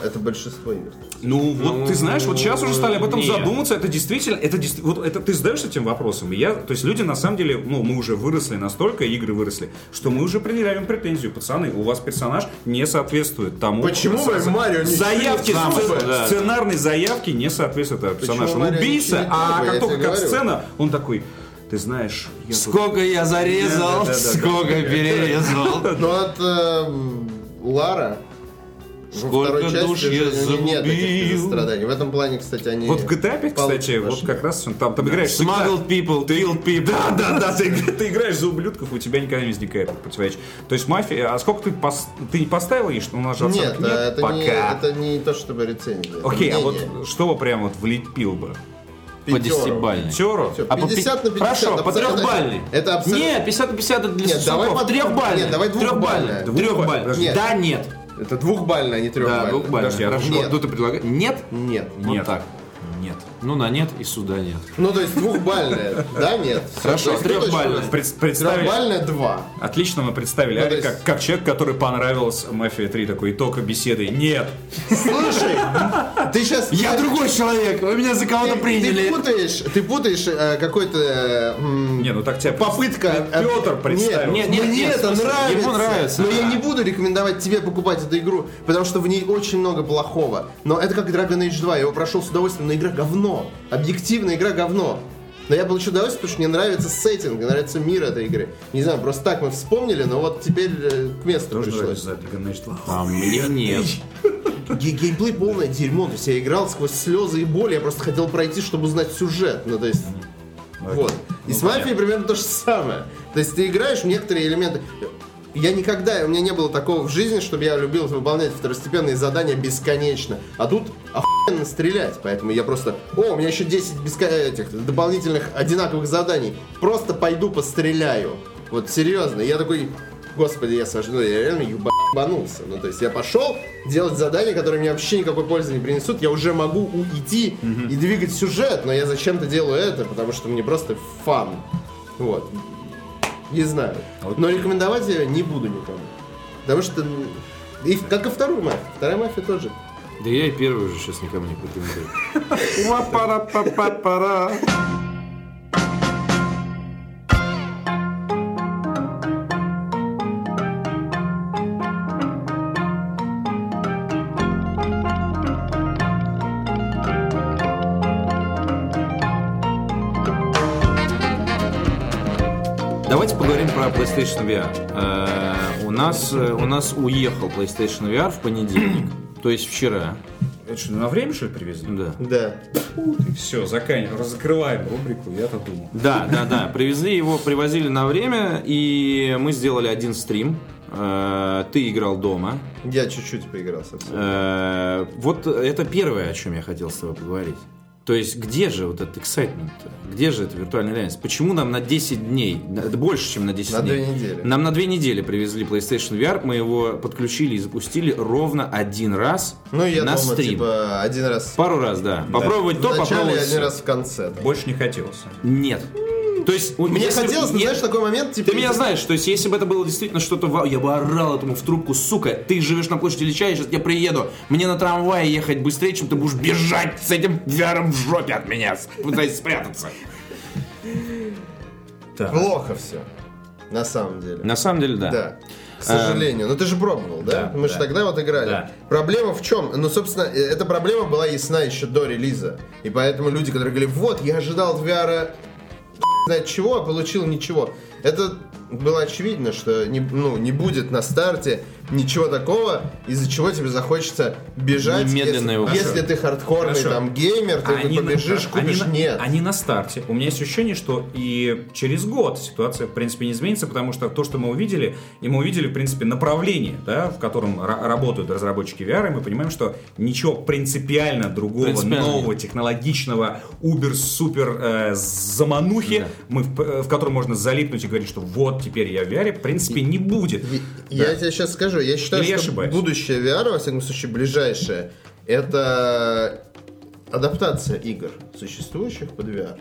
Это большинство игр. Ну, вот ты знаешь, вот сейчас уже стали об этом нет. задуматься, это действительно, это действительно, вот это ты задаешься этим вопросом, и я, то есть люди на самом деле, ну, мы уже выросли настолько, игры выросли, что мы уже предъявляем претензию, пацаны, у вас персонаж не соответствует тому. Почему вы с- Марио Заявки, сцен- сценарной заявки не соответствует персонажу. Он убийца, а как только как сцена, он такой, ты знаешь, я тут- Сколько я зарезал, Да, да, да, да. сколько перерезал. Но от э, Лара Сколько второй части душ я нет загубил. страданий. В этом плане, кстати, они... Вот в GTA 5, получше кстати, вот как раз там, там играешь Smuggled people, killed people. Да, да, да, ты, ты играешь за ублюдков, у тебя никогда не возникает это противоречие. То есть мафия, а сколько ты, пос- ты не поставил ей, что у нас же Нет, оценок а это, Пока. не, это не то, чтобы рецензия. Окей, а вот что бы прям вот влепил бы? По Пятеру. десятибальной. Теру? Всё, А по 50 на 50. Хорошо, по трехбальной. Это абсолютно... Нет, 50 на 50 это для Нет, давай по- Трехбальная. нет, давай двухбальная. Трехбальная. Нет. Да, нет. Это двухбальная, а не Да, трехбальная. двухбальная. Подожди, а Хорошо. нет. Ну ты предлагаешь? Нет? Нет. Вот Нет. так. Ну на нет и сюда нет. Ну, то есть двухбальная. Да, нет. Хорошо, трехбальная. Трехбальная 2. Отлично мы представили Ну, Ари есть- как, как человек, который понравилась Мафия 3, такой итог беседы. Нет. Слушай, ты сейчас... Я другой человек, вы меня за кого-то Ты, ты приняли. путаешь, ты путаешь э, какой-то э, Не, ну так тебя попытка. э, Петр представил. Нет, нет, мне это нравится. ему нравится. Но я не буду рекомендовать тебе покупать эту игру, потому что в ней очень много плохого. Но это как Dragon Age 2, я его прошел с удовольствием, но игра говно. Объективно игра говно. Но я получил удовольствие, потому что мне нравится сеттинг, мне нравится мир этой игры. Не знаю, просто так мы вспомнили, но вот теперь э, к месту Тоже пришлось. нравится за Dragon Age 2. А мне нет. Ге- Геймплей полное дерьмо, то есть я играл сквозь слезы и боль, я просто хотел пройти, чтобы узнать сюжет. Ну, то есть, вот. И с мафией примерно то же самое. То есть ты играешь в некоторые элементы. Я никогда, у меня не было такого в жизни, чтобы я любил выполнять второстепенные задания бесконечно. А тут охуенно стрелять. Поэтому я просто, о, у меня еще 10 беско- этих дополнительных одинаковых заданий. Просто пойду постреляю. Вот серьезно. Я такой, господи, я сожгу, я реально ебанулся. Ну, то есть я пошел делать задания, которые мне вообще никакой пользы не принесут. Я уже могу уйти и двигать сюжет, но я зачем-то делаю это, потому что мне просто фан. Вот. Не знаю. Но рекомендовать я не буду никому. Потому что... И, как и вторую мафию. Вторая мафия тоже. Да я и первый уже сейчас никому не порекомендую. Давайте про PlayStation VR. Э, У нас, э, у нас уехал PlayStation VR в понедельник, то есть вчера. Это что, на время, что ли, привезли? Да. Да. Все, заканчиваем, закрываем рубрику, я-то думал. Да, да, да. Привезли его, привозили на время, и мы сделали один стрим. Э, Ты играл дома. Я чуть-чуть поиграл совсем. Вот это первое, о чем я хотел с тобой поговорить. То есть, где же вот этот excitement? Где же эта виртуальная реальность? Почему нам на 10 дней, на- это больше, чем на 10 На дней? две недели. Нам на две недели привезли PlayStation VR, мы его подключили и запустили ровно один раз Ну, я на дома, стрим. типа, один раз Пару раз, да. Попробовать то, в начале и попробовать один раз в конце. там. Больше не хотелось. Нет. То есть, Мне если- хотелось, нет, знаешь, такой момент, типа... Ты меня знаешь, то есть если бы это было действительно что-то вау, я бы орал этому в трубку, сука, ты живешь на площади Ильича, я сейчас я приеду, мне на трамвае ехать быстрее, чем ты будешь бежать с этим VR в жопе от меня, пытаясь спрятаться. Плохо все. На самом деле. На самом деле, да. Да. К сожалению. Но ты же пробовал, да? Да, Мы же да. тогда вот играли. Да. Проблема в чем? Ну, собственно, э, эта проблема была ясна еще до релиза. И поэтому люди, которые говорили, вот, я ожидал от VR знает чего, а получил ничего. Это было очевидно, что не, ну, не будет на старте ничего такого, из-за чего тебе захочется бежать. Немедленно если, его. если ты хардкорный Хорошо. там геймер, ты Они на- побежишь, купишь, они на- нет. Они на старте. У меня есть ощущение, что и через год ситуация, в принципе, не изменится, потому что то, что мы увидели, и мы увидели, в принципе, направление, да, в котором ра- работают разработчики VR, и мы понимаем, что ничего принципиально другого, Принципиально нового, технологичного, убер-супер э, заманухи, мы в, э, в котором можно залипнуть и говорить, что вот теперь я в VR, в принципе, не будет. Я тебе сейчас скажу, я считаю, Или я что ошибаюсь? будущее VR, во всяком случае, ближайшее, это адаптация игр, существующих под VR.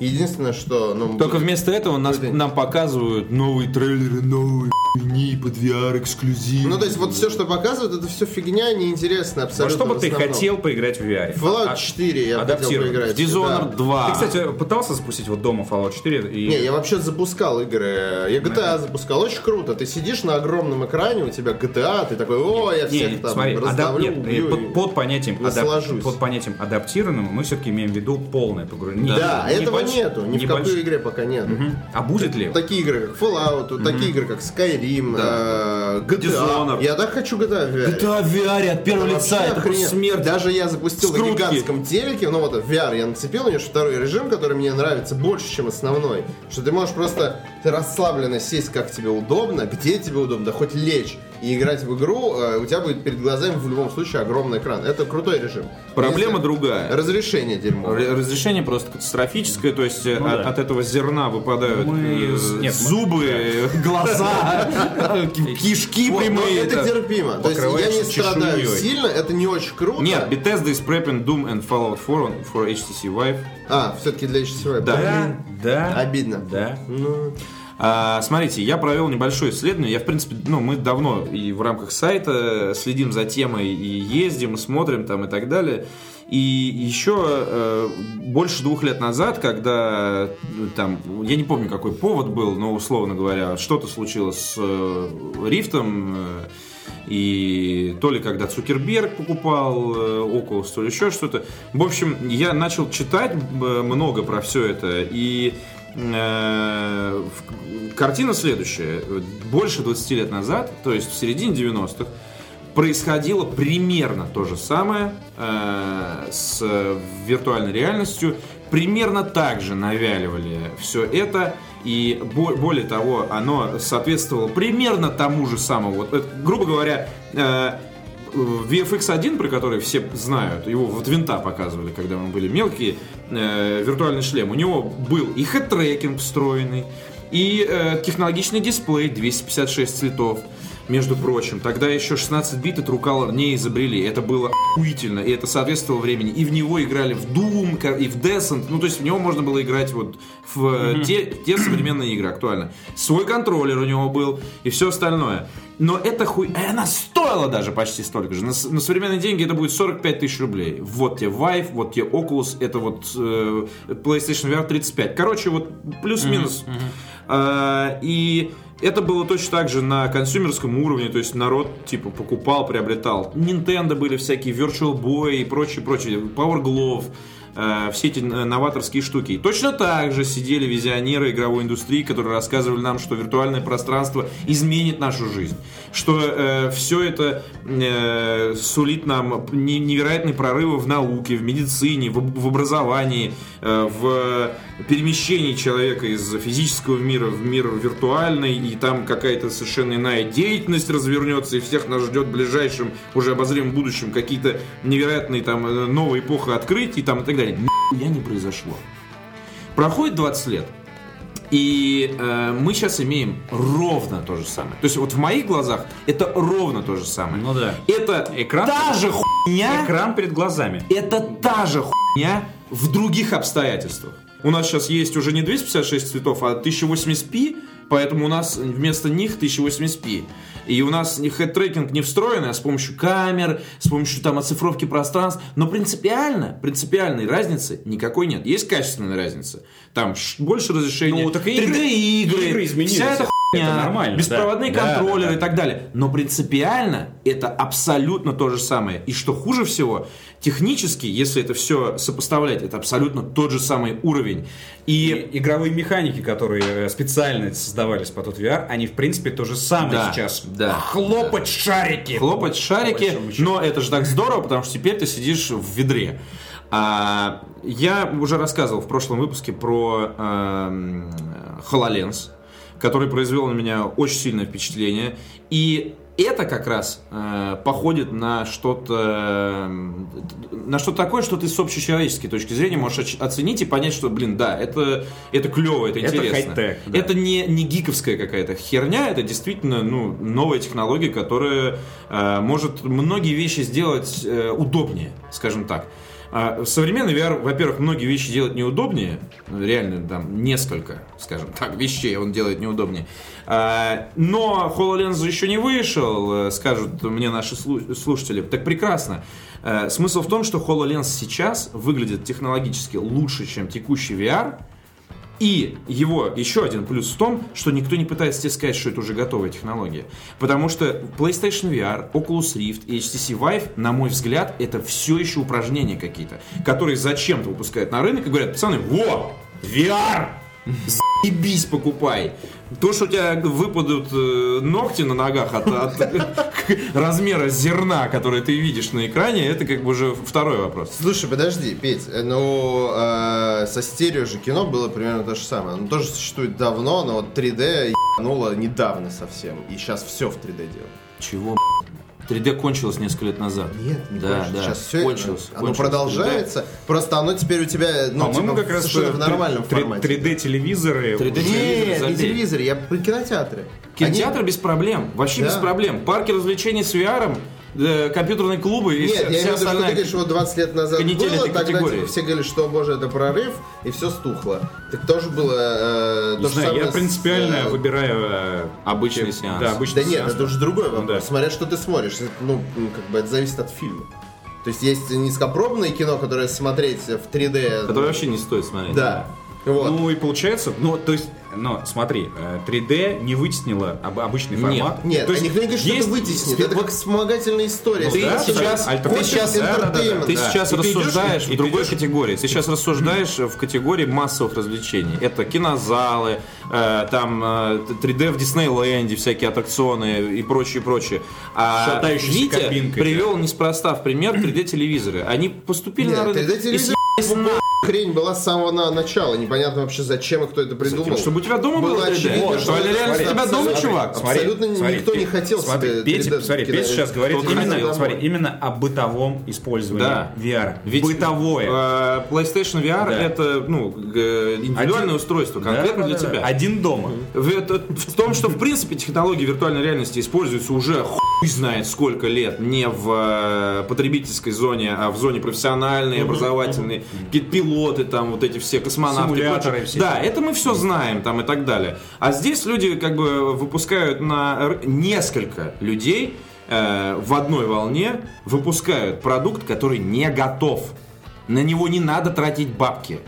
Единственное, что... Ну, Только вместо этого нас, нам показывают новые трейлеры, новые хуйни под VR эксклюзив. Ну, то есть, вот все, что показывают, это все фигня, неинтересно абсолютно. что бы ты хотел поиграть в VR? Fallout А- 4 я хотел поиграть. Dishonored да. 2. Ты, кстати, пытался запустить вот дома Fallout 4? И... Не, я вообще запускал игры. Я GTA запускал. Очень круто. Ты сидишь на огромном экране, у тебя GTA, ты такой, о, я Не, всех не, там смотри, адап- раздавлю, нет, убью». под, под понятием адап- под понятием адаптированному мы все-таки имеем в виду полное погружение. Да, Не- этого небольш- нету. Ни в небольш- какой игре пока нету. А будет ли? Такие игры, как Fallout, такие игры, как Skyrim, э, GTA. Dishonored. Я так хочу GTA в VR. GTA в VR от первого лица, Вообще это просто смерть. Даже я запустил на Скрутки. гигантском телеке, ну вот в VR я нацепил, у него второй режим, который мне нравится больше, чем основной. Что ты можешь просто ты расслабленно сесть, как тебе удобно, где тебе удобно, да хоть лечь и играть в игру, э, у тебя будет перед глазами в любом случае огромный экран. Это крутой режим. Проблема Если- другая. Разрешение дерьмо. Разрешение просто катастрофическое, то есть э, Ну от, да. от этого зерна выпадают Мы- э, нет, зубы, глаза, кишки прямые. это терпимо. То есть я не страдаю сильно, это не очень круто. Нет, Bethesda is prepping Doom and Fallout 4 on- for HTC Vive. А, все-таки для HTC. Да. Да, да. Обидно. Да. Ну, А, смотрите, я провел небольшое исследование. Я, в принципе, ну, мы давно и в рамках сайта следим за темой, и ездим, и смотрим там и так далее. И еще э, больше двух лет назад, когда э, там, я не помню, какой повод был, но условно говоря, что-то случилось с э, Рифтом, э, и то ли когда Цукерберг покупал э, Oculus, то ли еще что-то. В общем, я начал читать э, много про все это, и картина следующая. Больше 20 лет назад, то есть в середине 90-х, происходило примерно то же самое э, с виртуальной реальностью. Примерно так же навяливали все это. И бо- более того, оно соответствовало примерно тому же самому. Вот, это, грубо говоря, э, VFX 1, про который все знают, его вот винта показывали, когда мы были мелкие, э, виртуальный шлем, у него был и head-tracking встроенный, и э, технологичный дисплей 256 цветов, между прочим. Тогда еще 16 бит и True Color не изобрели. Это было охуительно, и это соответствовало времени. И в него играли в Doom, и в Descent. Ну, то есть в него можно было играть вот в э, те, те современные игры, актуально. Свой контроллер у него был, и все остальное. Но это хуй... Она стоила даже почти столько же. На, на современные деньги это будет 45 тысяч рублей. Вот тебе Vive, вот тебе Oculus, это вот э, PlayStation VR 35. Короче, вот плюс-минус. А, и это было точно так же на консюмерском уровне, то есть народ типа покупал, приобретал. Nintendo были всякие Virtual Boy и прочее, прочее, Power Glove, э, все эти э, новаторские штуки. И точно так же сидели визионеры игровой индустрии, которые рассказывали нам, что виртуальное пространство изменит нашу жизнь, что все это э, сулит нам не- невероятные прорывы в науке, в медицине, в, в образовании, э, в перемещении человека из физического мира в мир виртуальный, и там какая-то совершенно иная деятельность развернется, и всех нас ждет в ближайшем, уже обозримом будущем какие-то невероятные там э, новые эпохи открытий там, и так далее. Нихуя не произошло. Проходит 20 лет, и э, мы сейчас имеем ровно то же самое. То есть вот в моих глазах это ровно то же самое. Ну да. Это Экран- та же хуйня, Экран перед глазами. это та же хуйня в других обстоятельствах. У нас сейчас есть уже не 256 цветов, а 1080p, поэтому у нас вместо них 1080p. И у нас head-tracking не встроенный, а с помощью камер, с помощью там оцифровки пространств. Но принципиально, принципиальной разницы никакой нет. Есть качественная разница. Там больше разрешения, Ну, так и игры- 3D-игры, игры вся эта Это нормально, беспроводные да. Да, контроллеры да, и так далее. Но принципиально это абсолютно то же самое. И что хуже всего, технически, если это все сопоставлять, это абсолютно тот же самый уровень. И И игровые механики, которые э, специально создавались под тот VR, они в принципе то же самое Да, сейчас. да. Хлопать шарики. хлопать шарики, но это же так здорово, потому что теперь ты сидишь в ведре. А, я уже рассказывал в прошлом выпуске про эм, HoloLens, который произвел на меня очень сильное впечатление. И это как раз э, походит на что-то на что-то такое, что ты с общечеловеческой точки зрения можешь оценить и понять, что, блин, да, это, это клево, это Это интересно. хай-тек, да. Это не, не гиковская какая-то херня, это действительно ну, новая технология, которая э, может многие вещи сделать э, удобнее, скажем так. А современный VR, во-первых, многие вещи делает неудобнее, реально там несколько, скажем так, вещей он делает неудобнее. А, но HoloLens еще не вышел, э, скажут мне наши слу- слушатели. Так прекрасно. Э, Смысл в том, что HoloLens сейчас выглядит технологически лучше, чем текущий VR, и его еще один плюс в том, что никто не пытается тебе сказать, что это уже готовая технология. Потому что PlayStation VR, Oculus Rift и HTC Vive, на мой взгляд, это все еще упражнения какие-то, которые зачем-то выпускают на рынок и говорят, пацаны, во, VR! Заебись, покупай. То, что у тебя выпадут э, ногти на ногах от, от размера зерна, который ты видишь на экране, это как бы уже второй вопрос. Слушай, подожди, Петь, э, ну э, со стерео же кино было примерно то же самое. Оно тоже существует давно, но вот 3D ебануло недавно совсем. И сейчас все в 3D делают. Чего? 3D кончилось несколько лет назад. Нет, не да, кончилось. да, Сейчас все кончилось. оно кончилось. продолжается. Просто оно теперь у тебя, ну, По-моему, типа, как раз совершенно в нормальном три- формате. 3D телевизоры. 3D телевизоры Нет, не забей. телевизор, я про кинотеатры. Кинотеатр без проблем. Вообще Да. без проблем. Парки развлечений с VR, компьютерные клубы и Нет, вся, я вся имею в виду, что ты говоришь, вот 20 лет назад было, этой тогда категории. типа, все говорили, что, боже, это прорыв, и все стухло. Так тоже было э, Не то знаю, я с, принципиально э, выбираю э, Обычный сеанс. Да, обычный Да нет, сеанс. это уже другой вопрос. Да. Смотря что ты смотришь. Это, Ну, ну, как бы это зависит от фильма. То есть есть низкопробное кино, которое смотреть в 3D. Которое вообще не стоит смотреть. Да. Вот. Ну и получается, ну то есть, но смотри, э, 3D не вытеснило об- обычный Нет, формат. Нет, то есть никто не говорит, что это есть вытеснит. Это как вспомогательная история. Ты Это сейчас- да, ты сейчас- Да, да, да, да. Ты Да. сейчас И ты идешь, рассуждаешь в ты другой идешь- категории. Ты сейчас рассуждаешь в категории массовых развлечений. Это кинозалы, э, там э, 3D в Диснейленде, всякие аттракционы и прочее, прочее. А Витя кабинкой, привел неспроста в пример 3D-телевизоры. Они поступили Нет, на рынок 3D хрень была с самого на- начала. Непонятно вообще зачем и кто это придумал. чтобы у тебя дома было Было 3D. очевидно, Вот, что реально, это реально, у тебя дома, абсолютно- чувак. Абсолютно никто не хотел смотри, себе Петя, 3D смотри, Петя сейчас говорит именно, смотри, именно о бытовом использовании Да. VR. Ведь, Бытовое. э, PlayStation VR Да. это ну, индивидуальное Один- устройство, конкретно Да, для да. тебя. Один дома. В, это- в том, что в принципе технологии виртуальной реальности используются уже хуй знает сколько лет не в э, потребительской зоне, а в зоне профессиональной, образовательной, какие-то пилоты там, вот эти все космонавты. Симуляторы все Да, это мы все знаем там и так далее. А здесь люди как бы выпускают на несколько людей э, в одной волне выпускают продукт, который не готов. На него не надо тратить бабки.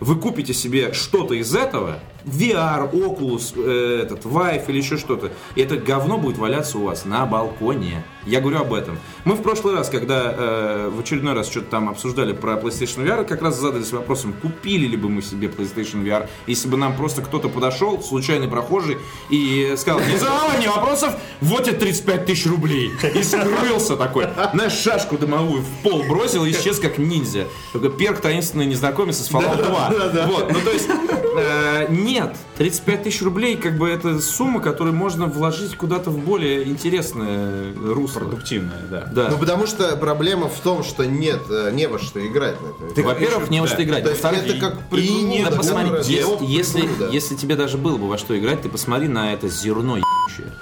Вы купите себе что-то из этого, VR, Oculus, э, этот, Vive или еще что-то, и это говно будет валяться у вас на балконе. Я говорю об этом. Мы в прошлый раз, когда э, в очередной раз что-то там обсуждали про PlayStation VR, как раз задались вопросом, купили ли бы мы себе PlayStation VR, если бы нам просто кто-то подошел, случайный прохожий, и сказал, не задавай мне вопросов, вот тебе 35 тысяч рублей. И скрылся такой. Знаешь, шашку дымовую в пол бросил и исчез как ниндзя. Только перк таинственный незнакомец из Fallout 2. Вот, ну то есть, э, нет, 35 тысяч рублей, как бы это сумма, которую можно вложить куда-то в более интересное русло. Продуктивное, да. Да. Ну, потому что проблема в том, что нет, э, не во что играть на этом. Ты, во-первых, не во что играть. То есть Во-вторых, это как и приблуда, не посмотри, для если, если, приблуда. если тебе даже было бы во что играть, ты посмотри на это зерно ебучее.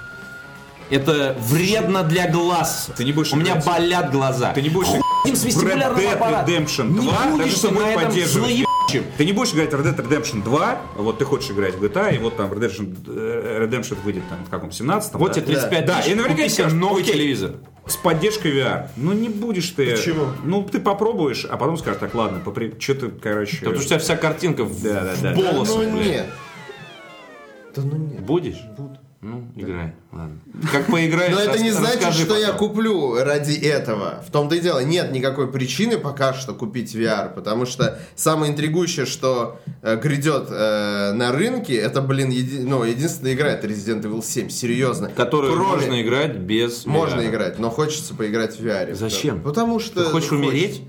Это вредно для глаз. Ты не будешь У меня играть. болят глаза. Ты не будешь Хуй им с вестибулярным Dead аппаратом. Redemption Не 2, будешь даже ты с тобой на этом поддерживать. Злоебучим. Ты не будешь играть в Red Dead Redemption 2, вот ты хочешь играть в GTA, и вот там Red Dead Redemption, э, Redemption выйдет там в каком 17 Вот да? тебе 35 Да, тысяч, и наверняка купи себе скажешь, новый окей, телевизор. С поддержкой VR. Ну не будешь ты. Почему? Ну ты попробуешь, а потом скажешь, так, ладно, попри... что ты, короче... Потому что у тебя вся картинка в, Да, да, да. в Да, полосах, ну блядь. нет. Да ну нет. Будешь? Буду. Ну, играй. Ладно. Как поиграешь, Но это не значит, что я куплю ради этого. В том-то и дело. Нет никакой причины пока что купить VR, потому что самое интригующее, что э, грядет э, на рынке, это, блин, еди- ну, единственная игра, это Resident Evil 7, серьезно. Которую Кроме- можно играть без Можно играть, но хочется поиграть в VR. Зачем? Потому что... Ты хочешь умереть?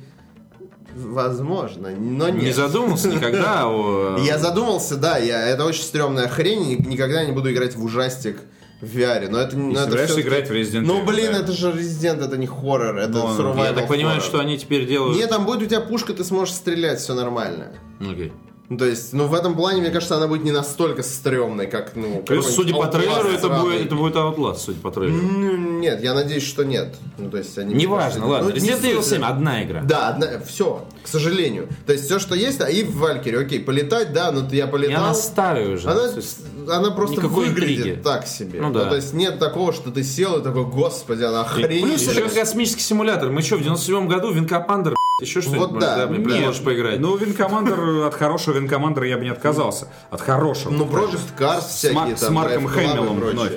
Возможно, но нет. Не задумался никогда о... Я задумался, да, я, это очень стрёмная хрень, никогда не буду играть в ужастик в VR, но это... но это собираешься всё-таки- играть в Resident Ну, Evil, блин, да. это же Resident, это не хоррор, это Ну, survival Я так понимаю, horror. что они теперь делают... Нет, там будет у тебя пушка, ты сможешь стрелять, все нормально. Окей. Ну, то есть, ну, в этом плане, мне кажется, она будет не настолько стрёмной, как, ну... Какой-нибудь судя по трейлеру, это будет, это будет Outlast, судя по трейлеру. Ну, Нет, я надеюсь, что нет. Ну, то есть, они... Неважно, Ну, ладно. не Resident Evil суть, 7 да. одна игра. Да, все, к сожалению. То есть все, что есть, а и в Валькире, окей, полетать, да, но я И полетал. она старая уже. Она, есть она просто никакой выглядит интриги. так себе. Ну да. то есть нет такого, что ты сел и такой, господи, она охренеть. Плюс это как космический симулятор. Мы что, в 97 году Винкомандер, еще что-нибудь Вот может, да, мне да. предложишь поиграть? Ну, Винкомандер, от хорошего Винкомандера я бы не отказался. От хорошего. Ну, Project Cars с, всякие с там, Марком Хэмиллом вновь.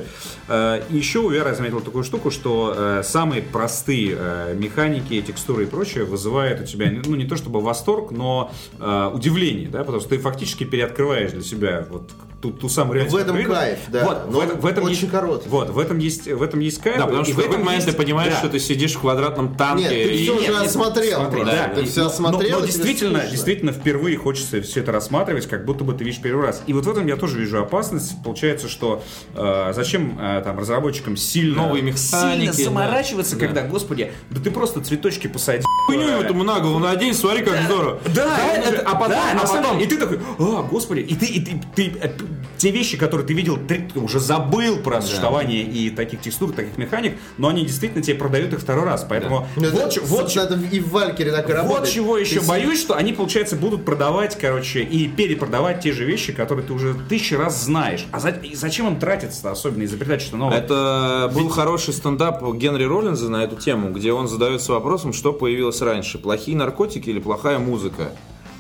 Э, еще у я заметил такую штуку, что э, самые простые э, механики, текстуры и прочее вызывают у тебя, ну не то чтобы восторг, но э, удивление, да, потому что ты фактически переоткрываешь для себя вот ту, ту самую реальность. В этом которую кайф, да. Вот, Но в, этом- в этом очень есть, короткий. Вот, в этом есть, в этом есть кайф. Да, потому и что в этом момент есть- ты понимаешь, да. что ты сидишь в квадратном танке. Нет, ты и- все Нет, уже нет, осмотрел смотри, да, ты и- все но- осмотрел, но и тебе действительно, скучно. действительно, впервые хочется все это рассматривать, как будто бы ты видишь первый раз. И вот в этом я тоже вижу опасность. Получается, что э, зачем э, там разработчикам сильно, Новые механики, сильно да. заморачиваться, Да. когда, господи, да ты просто цветочки посади. Хуйню этому на голову надень, смотри, как здорово. Да, а потом, да, а потом- и ты такой, а, господи, и ты, и ты, ты, э, те вещи, которые ты видел, ты уже забыл про существование и таких текстур, таких механик, но они действительно тебе продают их второй раз, поэтому Ну, вот, это, вот, собственно, это и в Валькире так и вот работает. чего еще Ты боюсь, что они, получается, будут продавать, короче, и перепродавать те же вещи, которые ты уже тысячи раз знаешь. А за- зачем им тратиться, особенно изобретать что-то новое? Это был хороший стендап Генри Роллинза на эту тему, где он задается вопросом, что появилось раньше, плохие наркотики или плохая музыка.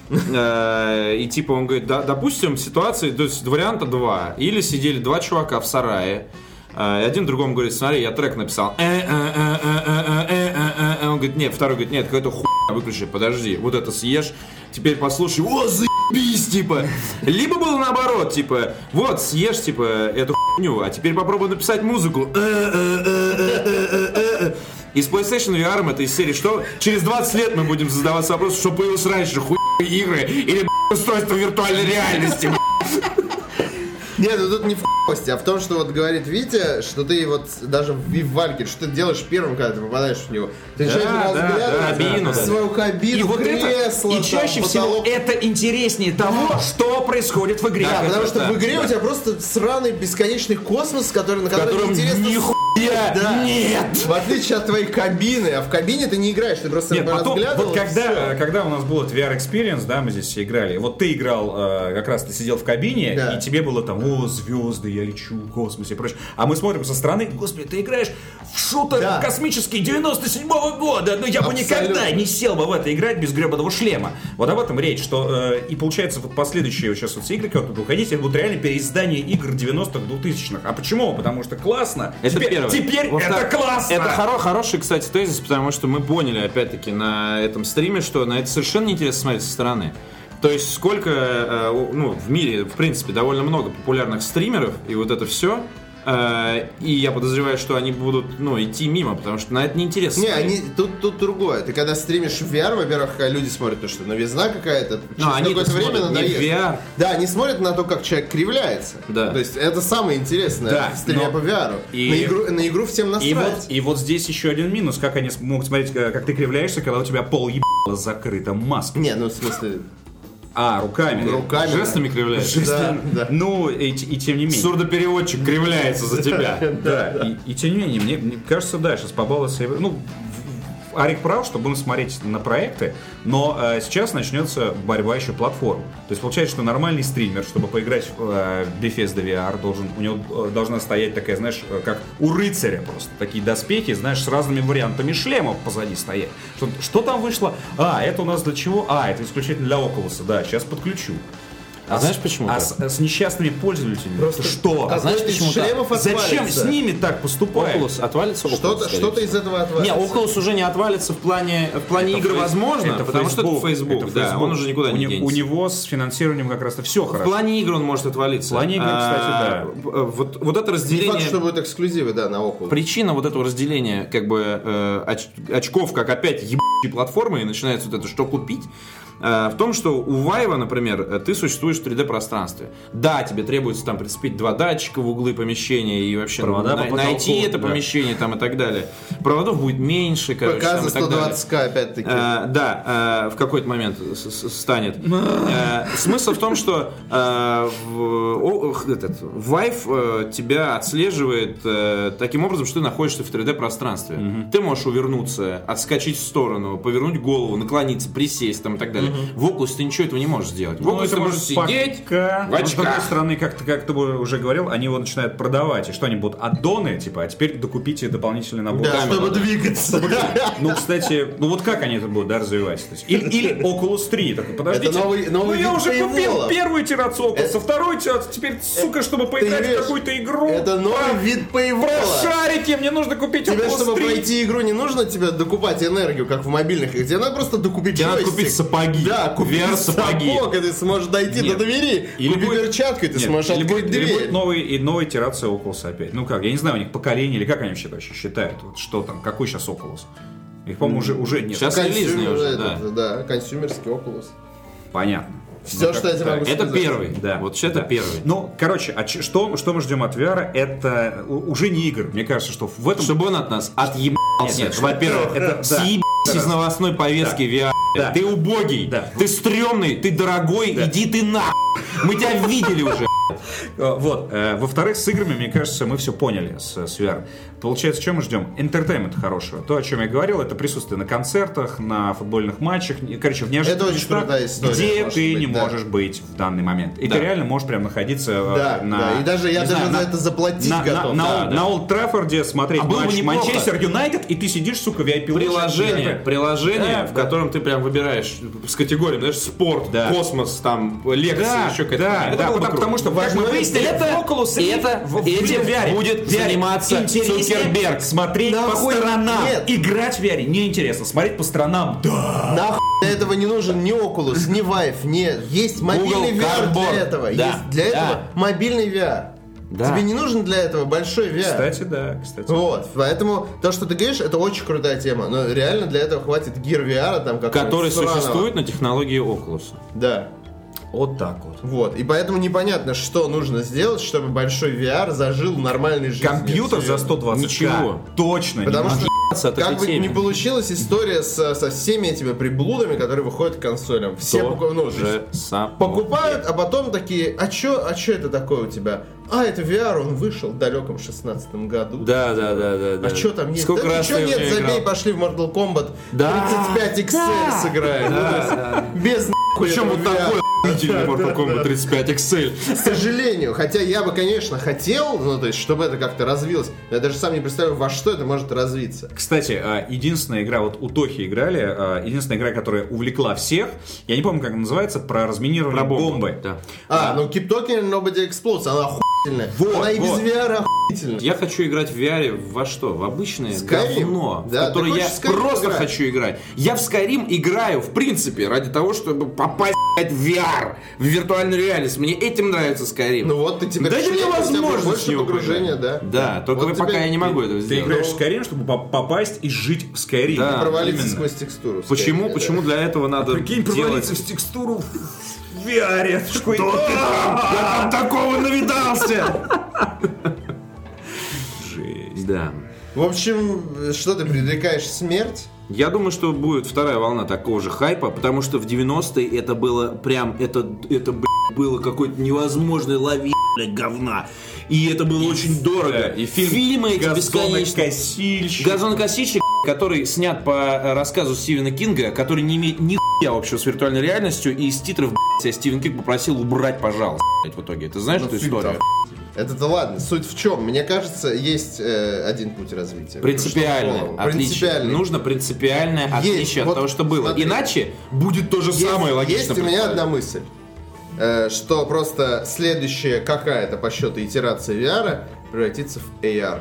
Э, И типа он говорит, да, допустим, ситуации, то есть варианта два. Или сидели два чувака в сарае, э, и один другому говорит, смотри, я трек написал. Э, э, э, э, э, э, э, э. Он говорит, нет, второй говорит, нет, какая-то хуйня, выключи, подожди, вот это съешь, теперь послушай, о, заебись, типа. Либо было наоборот, типа, вот, съешь, типа, эту хуйню, а теперь попробуй написать музыку. И с PlayStation VR это из серии, что через 20 лет мы будем задаваться вопросом, что появилось раньше, хуйные игры или устройство виртуальной реальности. Нет, ну тут не в кости, а в том, что вот говорит Витя, что ты вот даже в, в Валькире, что ты делаешь первым, когда ты попадаешь в него. Ты начинаешь да, разглядывать да, кабину, да. свою кабину, И вот кресло, это, и там, чаще всего потолок. это интереснее того, что происходит в игре. Да, потому что да, в игре да. у тебя просто сраный бесконечный космос, который, на котором интересно... нихуя Да. нет. В отличие от твоей кабины, а в кабине ты не играешь, ты просто Нет, потом, вот когда, всё. когда у нас был этот VR Experience, да, мы здесь все играли, вот ты играл, э, как раз ты сидел в кабине, Да. и тебе было там, о, звезды, я лечу в космосе и прочее. А мы смотрим со стороны, господи, ты играешь в шутер Да. космический 97-го года, ну я бы Абсолютно. никогда не сел бы в это играть без гребаного шлема. Вот об этом речь, что э, и получается вот последующие вот сейчас вот все игры, которые будут выходить, это будут реально переиздание игр 90-х, 2000-х. А почему? Потому что классно. Это теперь, первое. Теперь Во-вторых, это классно! Это хоро- хороший, кстати, тезис, потому что мы поняли, опять-таки, на этом стриме, что на это совершенно неинтересно смотреть со стороны. То есть сколько, э, ну, в мире, в принципе, довольно много популярных стримеров, и вот это все. И я подозреваю, что они будут, ну, идти мимо, потому что на это неинтересно. Не, смотреть. они, тут, тут другое. Ты когда стримишь в VR, во-первых, люди смотрят, то, что новизна какая-то, через Ну, они-то какое-то время надоест. VR. Да, они смотрят на то, как человек кривляется. Да. То есть это самое интересное Да, в стриме но- по VR. и- На, игру, на игру всем насрать. И вот, и вот здесь еще один минус, как они могут смотреть, э, как ты кривляешься, когда у тебя пол ебало закрыто маской. Не, ну в смысле... А, руками. Руками. Жестами кривляешься. Да, да. Ну, и, и тем не менее. Сурдопереводчик кривляется за тебя. Да, И, и тем не менее, мне, мне кажется, да, сейчас побаловаться. Ну, Арик прав, что будем смотреть на проекты, но э, сейчас начнется борьба еще платформ. То есть получается, что нормальный стример, чтобы поиграть в э, Bethesda VR, должен, у него э, должна стоять такая, знаешь, э, как у рыцаря просто, такие доспехи, знаешь, с разными вариантами шлемов позади стоять. Что, что там вышло? А, это у нас для чего? А, это исключительно для Oculus, да, сейчас подключу. А знаешь почему А с, с несчастными пользователями Просто что? Какой-то знаешь, почему так? шлемов Зачем с ними так поступать? Oculus отвалится? Oculus, Что-то всего. из этого Не, отвалится. Oculus уже не отвалится в плане, в плане игр, Фейс- возможно, это потому что это Facebook, это да, Facebook. он уже никуда у не не- денется. У него с финансированием как раз-то все В хорошо. плане игр он может отвалиться. В плане игр, кстати, А, э, Вот, вот это Не факт, разделение... что будут эксклюзивы, да, на Oculus. Причина вот этого разделения как бы э, оч- очков, как опять ебучей платформы, и начинается вот это, что купить, в том, что у Вайва, например, э, ты существуешь в 3D-пространстве. Да, тебе требуется там прицепить два датчика в углы помещения и вообще Провода на- по найти это да. помещение там и так далее. Проводов будет меньше, короче, ПК там, за и так далее. 120к опять-таки. Э, да, э, в какой-то момент станет. Э, смысл в том, что э, в, этот, Vive э, тебя отслеживает э, таким образом, что ты находишься в 3D-пространстве. Ты можешь увернуться, отскочить в сторону, повернуть голову, наклониться, присесть там и так далее. В Oculus ты ничего этого не можешь сделать. В Ну, Oculus это ты можешь сидеть пока. в Но, с другой очках. стороны, как ты, как ты уже говорил, они его начинают продавать. И что они будут? Аддоны, типа, а теперь докупите дополнительный набор. Да, чтобы двигаться. Ну, кстати, ну вот как они это будут, да, развивать? То есть, или, или Oculus 3. Такой, подождите, Это новый- новый ну я уже купил пейвола. первую итерацию Oculus, Это- вторую итерацию, теперь, сука, чтобы поиграть в какую-то игру. Это новый вид пейвола. Про шарики мне нужно купить Тебе, Oculus чтобы 3. пройти игру, не нужно тебе докупать энергию, как в мобильных. Тебе надо просто докупить Тебе надо купить сапоги. Да, купить VR-сапоги. сапог, и ты сможешь дойти Нет. до двери. Или Купи будет- перчатку, и ты Нет, сможешь или открыть будет, или дверь. будет новый, и новая итерация Oculus опять. Ну как, я не знаю, у них поколение, или как они вообще вообще считают, вот что там, какой сейчас Oculus? Их, по-моему, уже, уже нет. Сейчас релизный consumer, уже, этот, да. consumer ский Oculus. Понятно. Все, Ну, что я тебе могу Это сказать. первый. Да. Вот это Да. первый. Ну, короче, а ч- что, что мы ждем от VR? Это уже не игр. Мне кажется, что в этом... Чтобы он от нас отъебался. Нет, нет, Во-первых, это- да. Из новостной повестки VR. Да. Ты убогий, Да. ты стрёмный, ты дорогой, иди ты на. Мы тебя видели уже. Э, Вот. Э, Во-вторых, с играми, мне кажется, мы все поняли с, с VR. Получается, что мы ждем? Entertainment хорошего. То, о чем я говорил, это присутствие на концертах, на футбольных матчах. Короче, в неожиданных Это очень местах, крутая история, где ты быть, не да. можешь быть в данный момент. И Да. ты реально можешь прям находиться э, Да, на... да, и даже я даже знаю, за на- это заплатить на, готов. На, Да, на, да. на Олд Траффорде смотреть А матч. Манчестер Юнайтед, и ты сидишь, сука, в VIP ложе. Приложение, приложение, Да, в да. котором ты прям выбираешь с категорией, знаешь, спорт, Да. космос, там, лекции, Да, еще какая-то. да, да, потому что как мы выяснили, это, Oculus Rift это, в- в этим VR будет VR заниматься интереснее Цукерберг. Смотреть по Нахуй сторонам. нет. Играть в VR неинтересно. Смотреть по сторонам, да. Нахуй для этого не нужен ни Oculus, ни Vive, нет. Есть мобильный Google VR Cardboard. для этого. Да, Есть для да. этого мобильный VR. Да. Тебе не нужен для этого большой VR. Кстати, да, кстати. Вот, поэтому то, что ты говоришь, это очень крутая тема. Но реально для этого хватит Gear VR, там как Который существует на технологии Oculus. Да. Вот так вот. Вот. И поэтому непонятно, что нужно сделать, чтобы большой VR зажил нормальной жизнью. Компьютер за Серьезно. 120 Ничего. Точно не Потому может. что от как бы не получилась история со, со всеми этими приблудами, которые выходят к консолям. Все То поку- ну, же покупают, а потом такие, а чё, а чё это такое у тебя? А, это VR, он вышел в далеком 16 году. Да, да, да, да. да. А что там есть? Сколько да раз ничего ты нет, забей, играл? пошли в Mortal Kombat. Да, 35 XL сыграем. Ну, то есть Без Причем вот такой охуительный Mortal Kombat 35 XL. К сожалению, хотя я бы, конечно, хотел, ну, то есть, чтобы это как-то развилось, но я даже сам не представляю, во что это может развиться. Кстати, а, единственная игра, вот у Тохи играли, а, единственная игра, которая увлекла всех, я не помню, как она называется, про разминирование Про бомбы. Да. А, ну, Keep Talking Nobody Explodes, она охуительная. Вот, она и без вот. VR охуительная. Я хочу играть в VR во что? В обычное Skyrim? говно, Да, в которое я просто играть? хочу играть. Я в Skyrim играю, в принципе, ради того, чтобы попасть блядь, в VR, в виртуальную реальность. Мне этим нравится Skyrim. Ну вот, ты теперь Дайте мне возможность больше него погружения, да. Да, только Вот пока я не могу этого Ты сделать. играешь в Skyrim, чтобы по- попасть и жить в Skyrim. Да. Провалиться сквозь текстуру. Почему, почему для этого надо Прикинь, делать... провалиться в текстуру в VR. Что Я там такого навидался! Жесть. Да. В общем, что ты предрекаешь смерть? Я думаю, что будет вторая волна такого же хайпа, потому что в 90-е это было прям, это, это блядь, было какой-то невозможной лави, блядь, говна. И это было очень дорого. да, и фильм Фильмы эти бесконечные. Газонокосильщик. Который снят по э, рассказу Стивена Кинга, который не имеет ни хуя общего с виртуальной реальностью, и из титров, блядь, Стивен Кинг попросил убрать, пожалуйста, блядь, в итоге. Ты знаешь Ну, эту историю? Это-то ладно. Суть в чем? Мне кажется, есть э, один путь развития. Принципиальное отличие. Принципиальный. Нужно принципиальное Есть, отличие вот от того, что было. смотри. Иначе будет то же Есть, самое логично. есть у меня одна мысль. э, что просто следующая какая-то по счету итерация VR превратится в AR.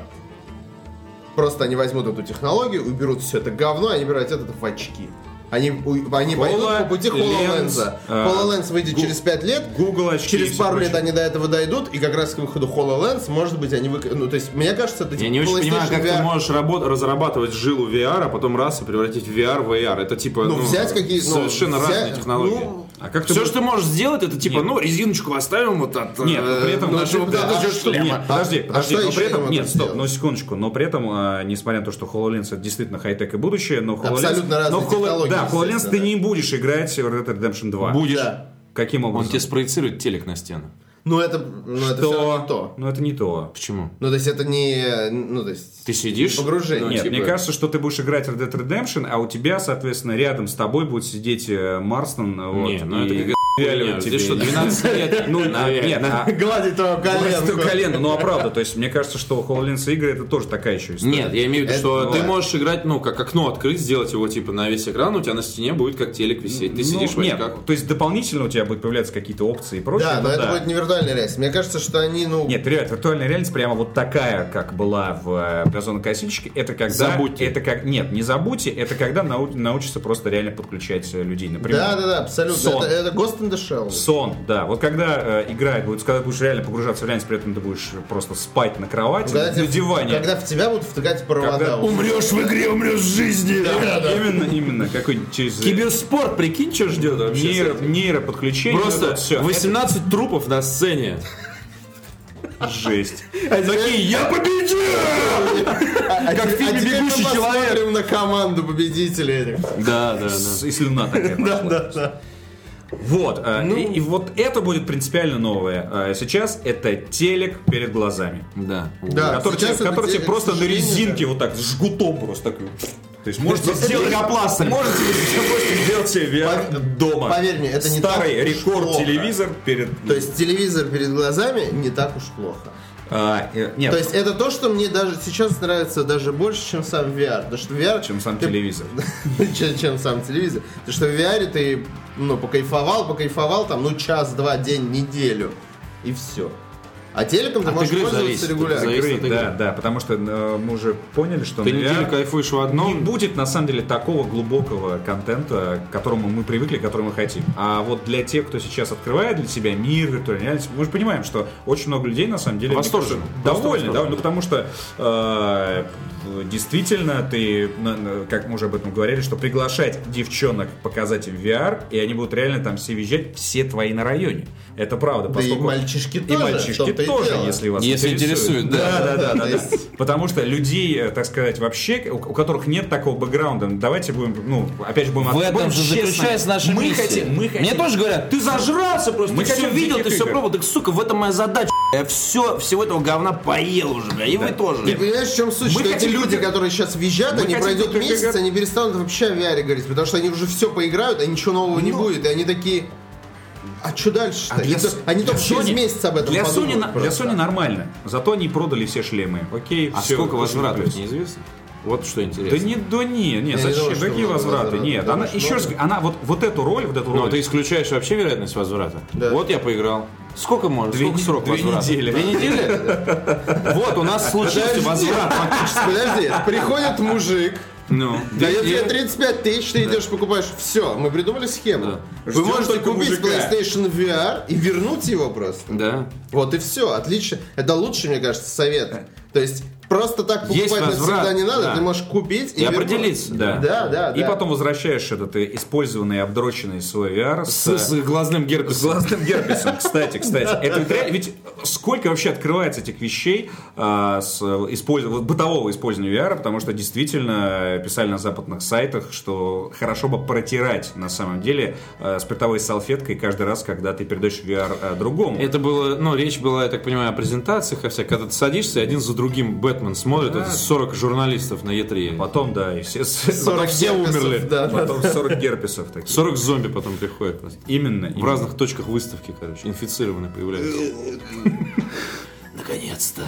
Просто они возьмут эту технологию, уберут все это говно, они превратят это в очки. Они, они пойдут по пути HoloLens, HoloLens. а, выйдет через 5 лет. Google очки Через пару лет они до этого дойдут, и как раз к выходу HoloLens, может быть, они вык... Ну, то есть, мне кажется, это Я типа не очень понимаю, как ты VR. можешь работ- разрабатывать жилу VR, а потом раз и превратить VR в AR. Это типа Ну, ну, взять какие... ну, совершенно взять- разные технологии. ну, А как ты Все, будешь- что ты можешь сделать, это типа, Нет. ну, резиночку оставим вот от Нет, но при э, этом нашего да, а что- шлема. Нет, подожди, А подожди, что но при этом, нет, стоп, ну секундочку, но при этом, а, несмотря на то, что HoloLens это действительно хай-тек и будущее, но HoloLens... Абсолютно разные но Holo- Да, HoloLens ты не будешь играть в Red Dead Redemption 2. Будешь. Да. Каким Он образом? тебе спроецирует телек на стену. Ну, это, ну, это все равно не то. Ну это не то. Почему? Ну, то есть, это не... Ну, то есть... Ты сидишь? Погружение. ну, Нет, типа, мне кажется, что ты будешь играть в Red Dead Redemption, а у тебя, соответственно, рядом с тобой будет сидеть э, Марстон. Вот, Не, ну это и какая-то вяливать тебе. Здесь что, 12 лет? Ну. Нет, Гладить твое коленку. колено, ну а правда, то есть мне кажется, что HoloLens игры это тоже такая еще история. Нет, я имею в виду, что ты можешь играть, ну, как окно открыть, сделать его типа на весь экран, у тебя на стене будет как телек висеть. Ты Ну, сидишь в нет, очках. то есть дополнительно у тебя будут появляться какие-то опции и прочее. Да, но ну это будет не виртуальная реальность. Мне кажется, что они, ну... Нет, ребят, виртуальная реальность прямо вот такая, как была в э, газонокосильщике, это когда... Забудьте. Это как... Нет, не забудьте, это когда нау- научатся просто реально подключать э, людей. Например, Да, да, да, абсолютно. Это, это Ghost in the Shell. Сон, да. Вот когда э, играет, будет, когда будешь реально погружаться в реальность, при этом ты будешь просто спать на кровати, Когда, на тебе- диване. когда в тебя будут втыкать провода. Когда Умрешь в игре, умрешь в жизни. Именно, именно, какой-нибудь через... э, Киберспорт, прикинь, что ждет вообще. Нейро, нейроподключение. Просто все. 18 трупов на сцене. жесть. Такие, я победил! А, Как в фильме а «Бегущий человек». посмотрим на команду победителей. Да, да, С- И слюна такая пошла. Вот, э, Ну. и, и вот это будет принципиально новое. Э, Сейчас это телек перед глазами. Да. Да, который тебе, это который тебе телек, просто к на резинке да. вот так, жгутом просто так. То есть можете это сделать лейкопластырь. Можете, можете сделать себе VR дома. Поверь мне, это не Старый так уж рекорд плохо. телевизор перед... То есть телевизор перед глазами не так уж плохо. А, э, нет, То есть это то, что мне даже сейчас нравится даже больше, чем сам VR. Потому что VR... чем сам ты- телевизор. чем, чем сам телевизор. Потому что в VR ты, ну, покайфовал, покайфовал, там, ну, час, два, день, неделю. И все. А телеком ты От можешь игры пользоваться зависит, регулярно. зависит. Игры, от игры. да, да, потому что э, мы уже поняли, что Ты неделю VR кайфуешь в одном. не будет на самом деле такого глубокого контента, к которому мы привыкли, который мы хотим. А вот для тех, кто сейчас открывает для себя мир виртуальной реальности, мы же понимаем, что очень много людей на самом деле Восторжены. довольны, довольны, ну, потому что э, действительно ты, как мы уже об этом говорили, что приглашать девчонок показать им VR, и они будут реально там все визжать, все твои на районе. Это правда. Да и поскольку- мальчишки и тоже, мальчишки том-то и тоже, дело. если вас Если интересует, да. Да, да, да, Потому что людей, э, так сказать, вообще, у, которых нет такого бэкграунда, давайте будем, ну, опять же будем В этом же заключается наша мы миссия. Хотим, мы хотим. Мне тоже говорят, ты зажрался просто, Мы ты все видел, ты все пробовал. Так, сука, в этом моя задача. Я все, всего этого говна поел уже, бля, и вы тоже. Ты понимаешь, в чем суть? Мы что эти люди, только- которые сейчас визжат, Мы они пройдет месяц, игр- они перестанут вообще о VR говорить, потому что они уже все поиграют, а ничего нового не будет. И они такие, а что дальше-то? А для они, они только через Sony- месяц об этом для Sony, подумают на- для. Sony нормально. Зато они продали все шлемы. Окей, А всё, сколько возвратов, неизвестно? Вот что Да интересно. не, да не, не, не зачем? думаю, Какие возвраты? возвратов. Нет, Думаешь, она, еще раз, она вот, вот эту роль, вот эту Ну, роль, ты исключаешь вообще вероятность возврата? Да. Вот я поиграл. Сколько можно? Две Сколько не- срок две возврата? недели. Две недели? Вот, у нас случился возврат фактически. Подожди, приходит мужик, Ну, дает тебе 35 тысяч, ты идешь покупаешь. Все, мы придумали схему. Вы Ждем можете купить мужика. PlayStation VR и вернуть его просто. Да. Вот и все, отлично. Это лучший, мне кажется, совет. То есть просто так Есть покупать возврат, навсегда не надо, да. ты можешь купить и, И вернуть. определиться. Да. Да, да, И да. потом возвращаешь этот э, использованный, обдроченный свой VR с, С, с глазным с герпесом. глазным герпесом. Кстати, кстати. Это ведь реально- ведь сколько вообще открывается этих вещей а, с использ- вот бытового использования VR, потому что действительно писали на западных сайтах, что хорошо бы протирать на самом деле спиртовой салфеткой каждый раз, когда ты передаешь VR другому. Это было, ну, речь была, я так понимаю, о презентациях, о. Когда ты садишься, один за другим Бэтмен смотрит, это 40 журналистов на Е3. Потом, да, и все, 40 все герпесов, умерли. Да, да. потом 40 герпесов таких. 40 зомби потом приходят. Именно. В разных точках выставки, короче, инфицированные появляются. Наконец-то.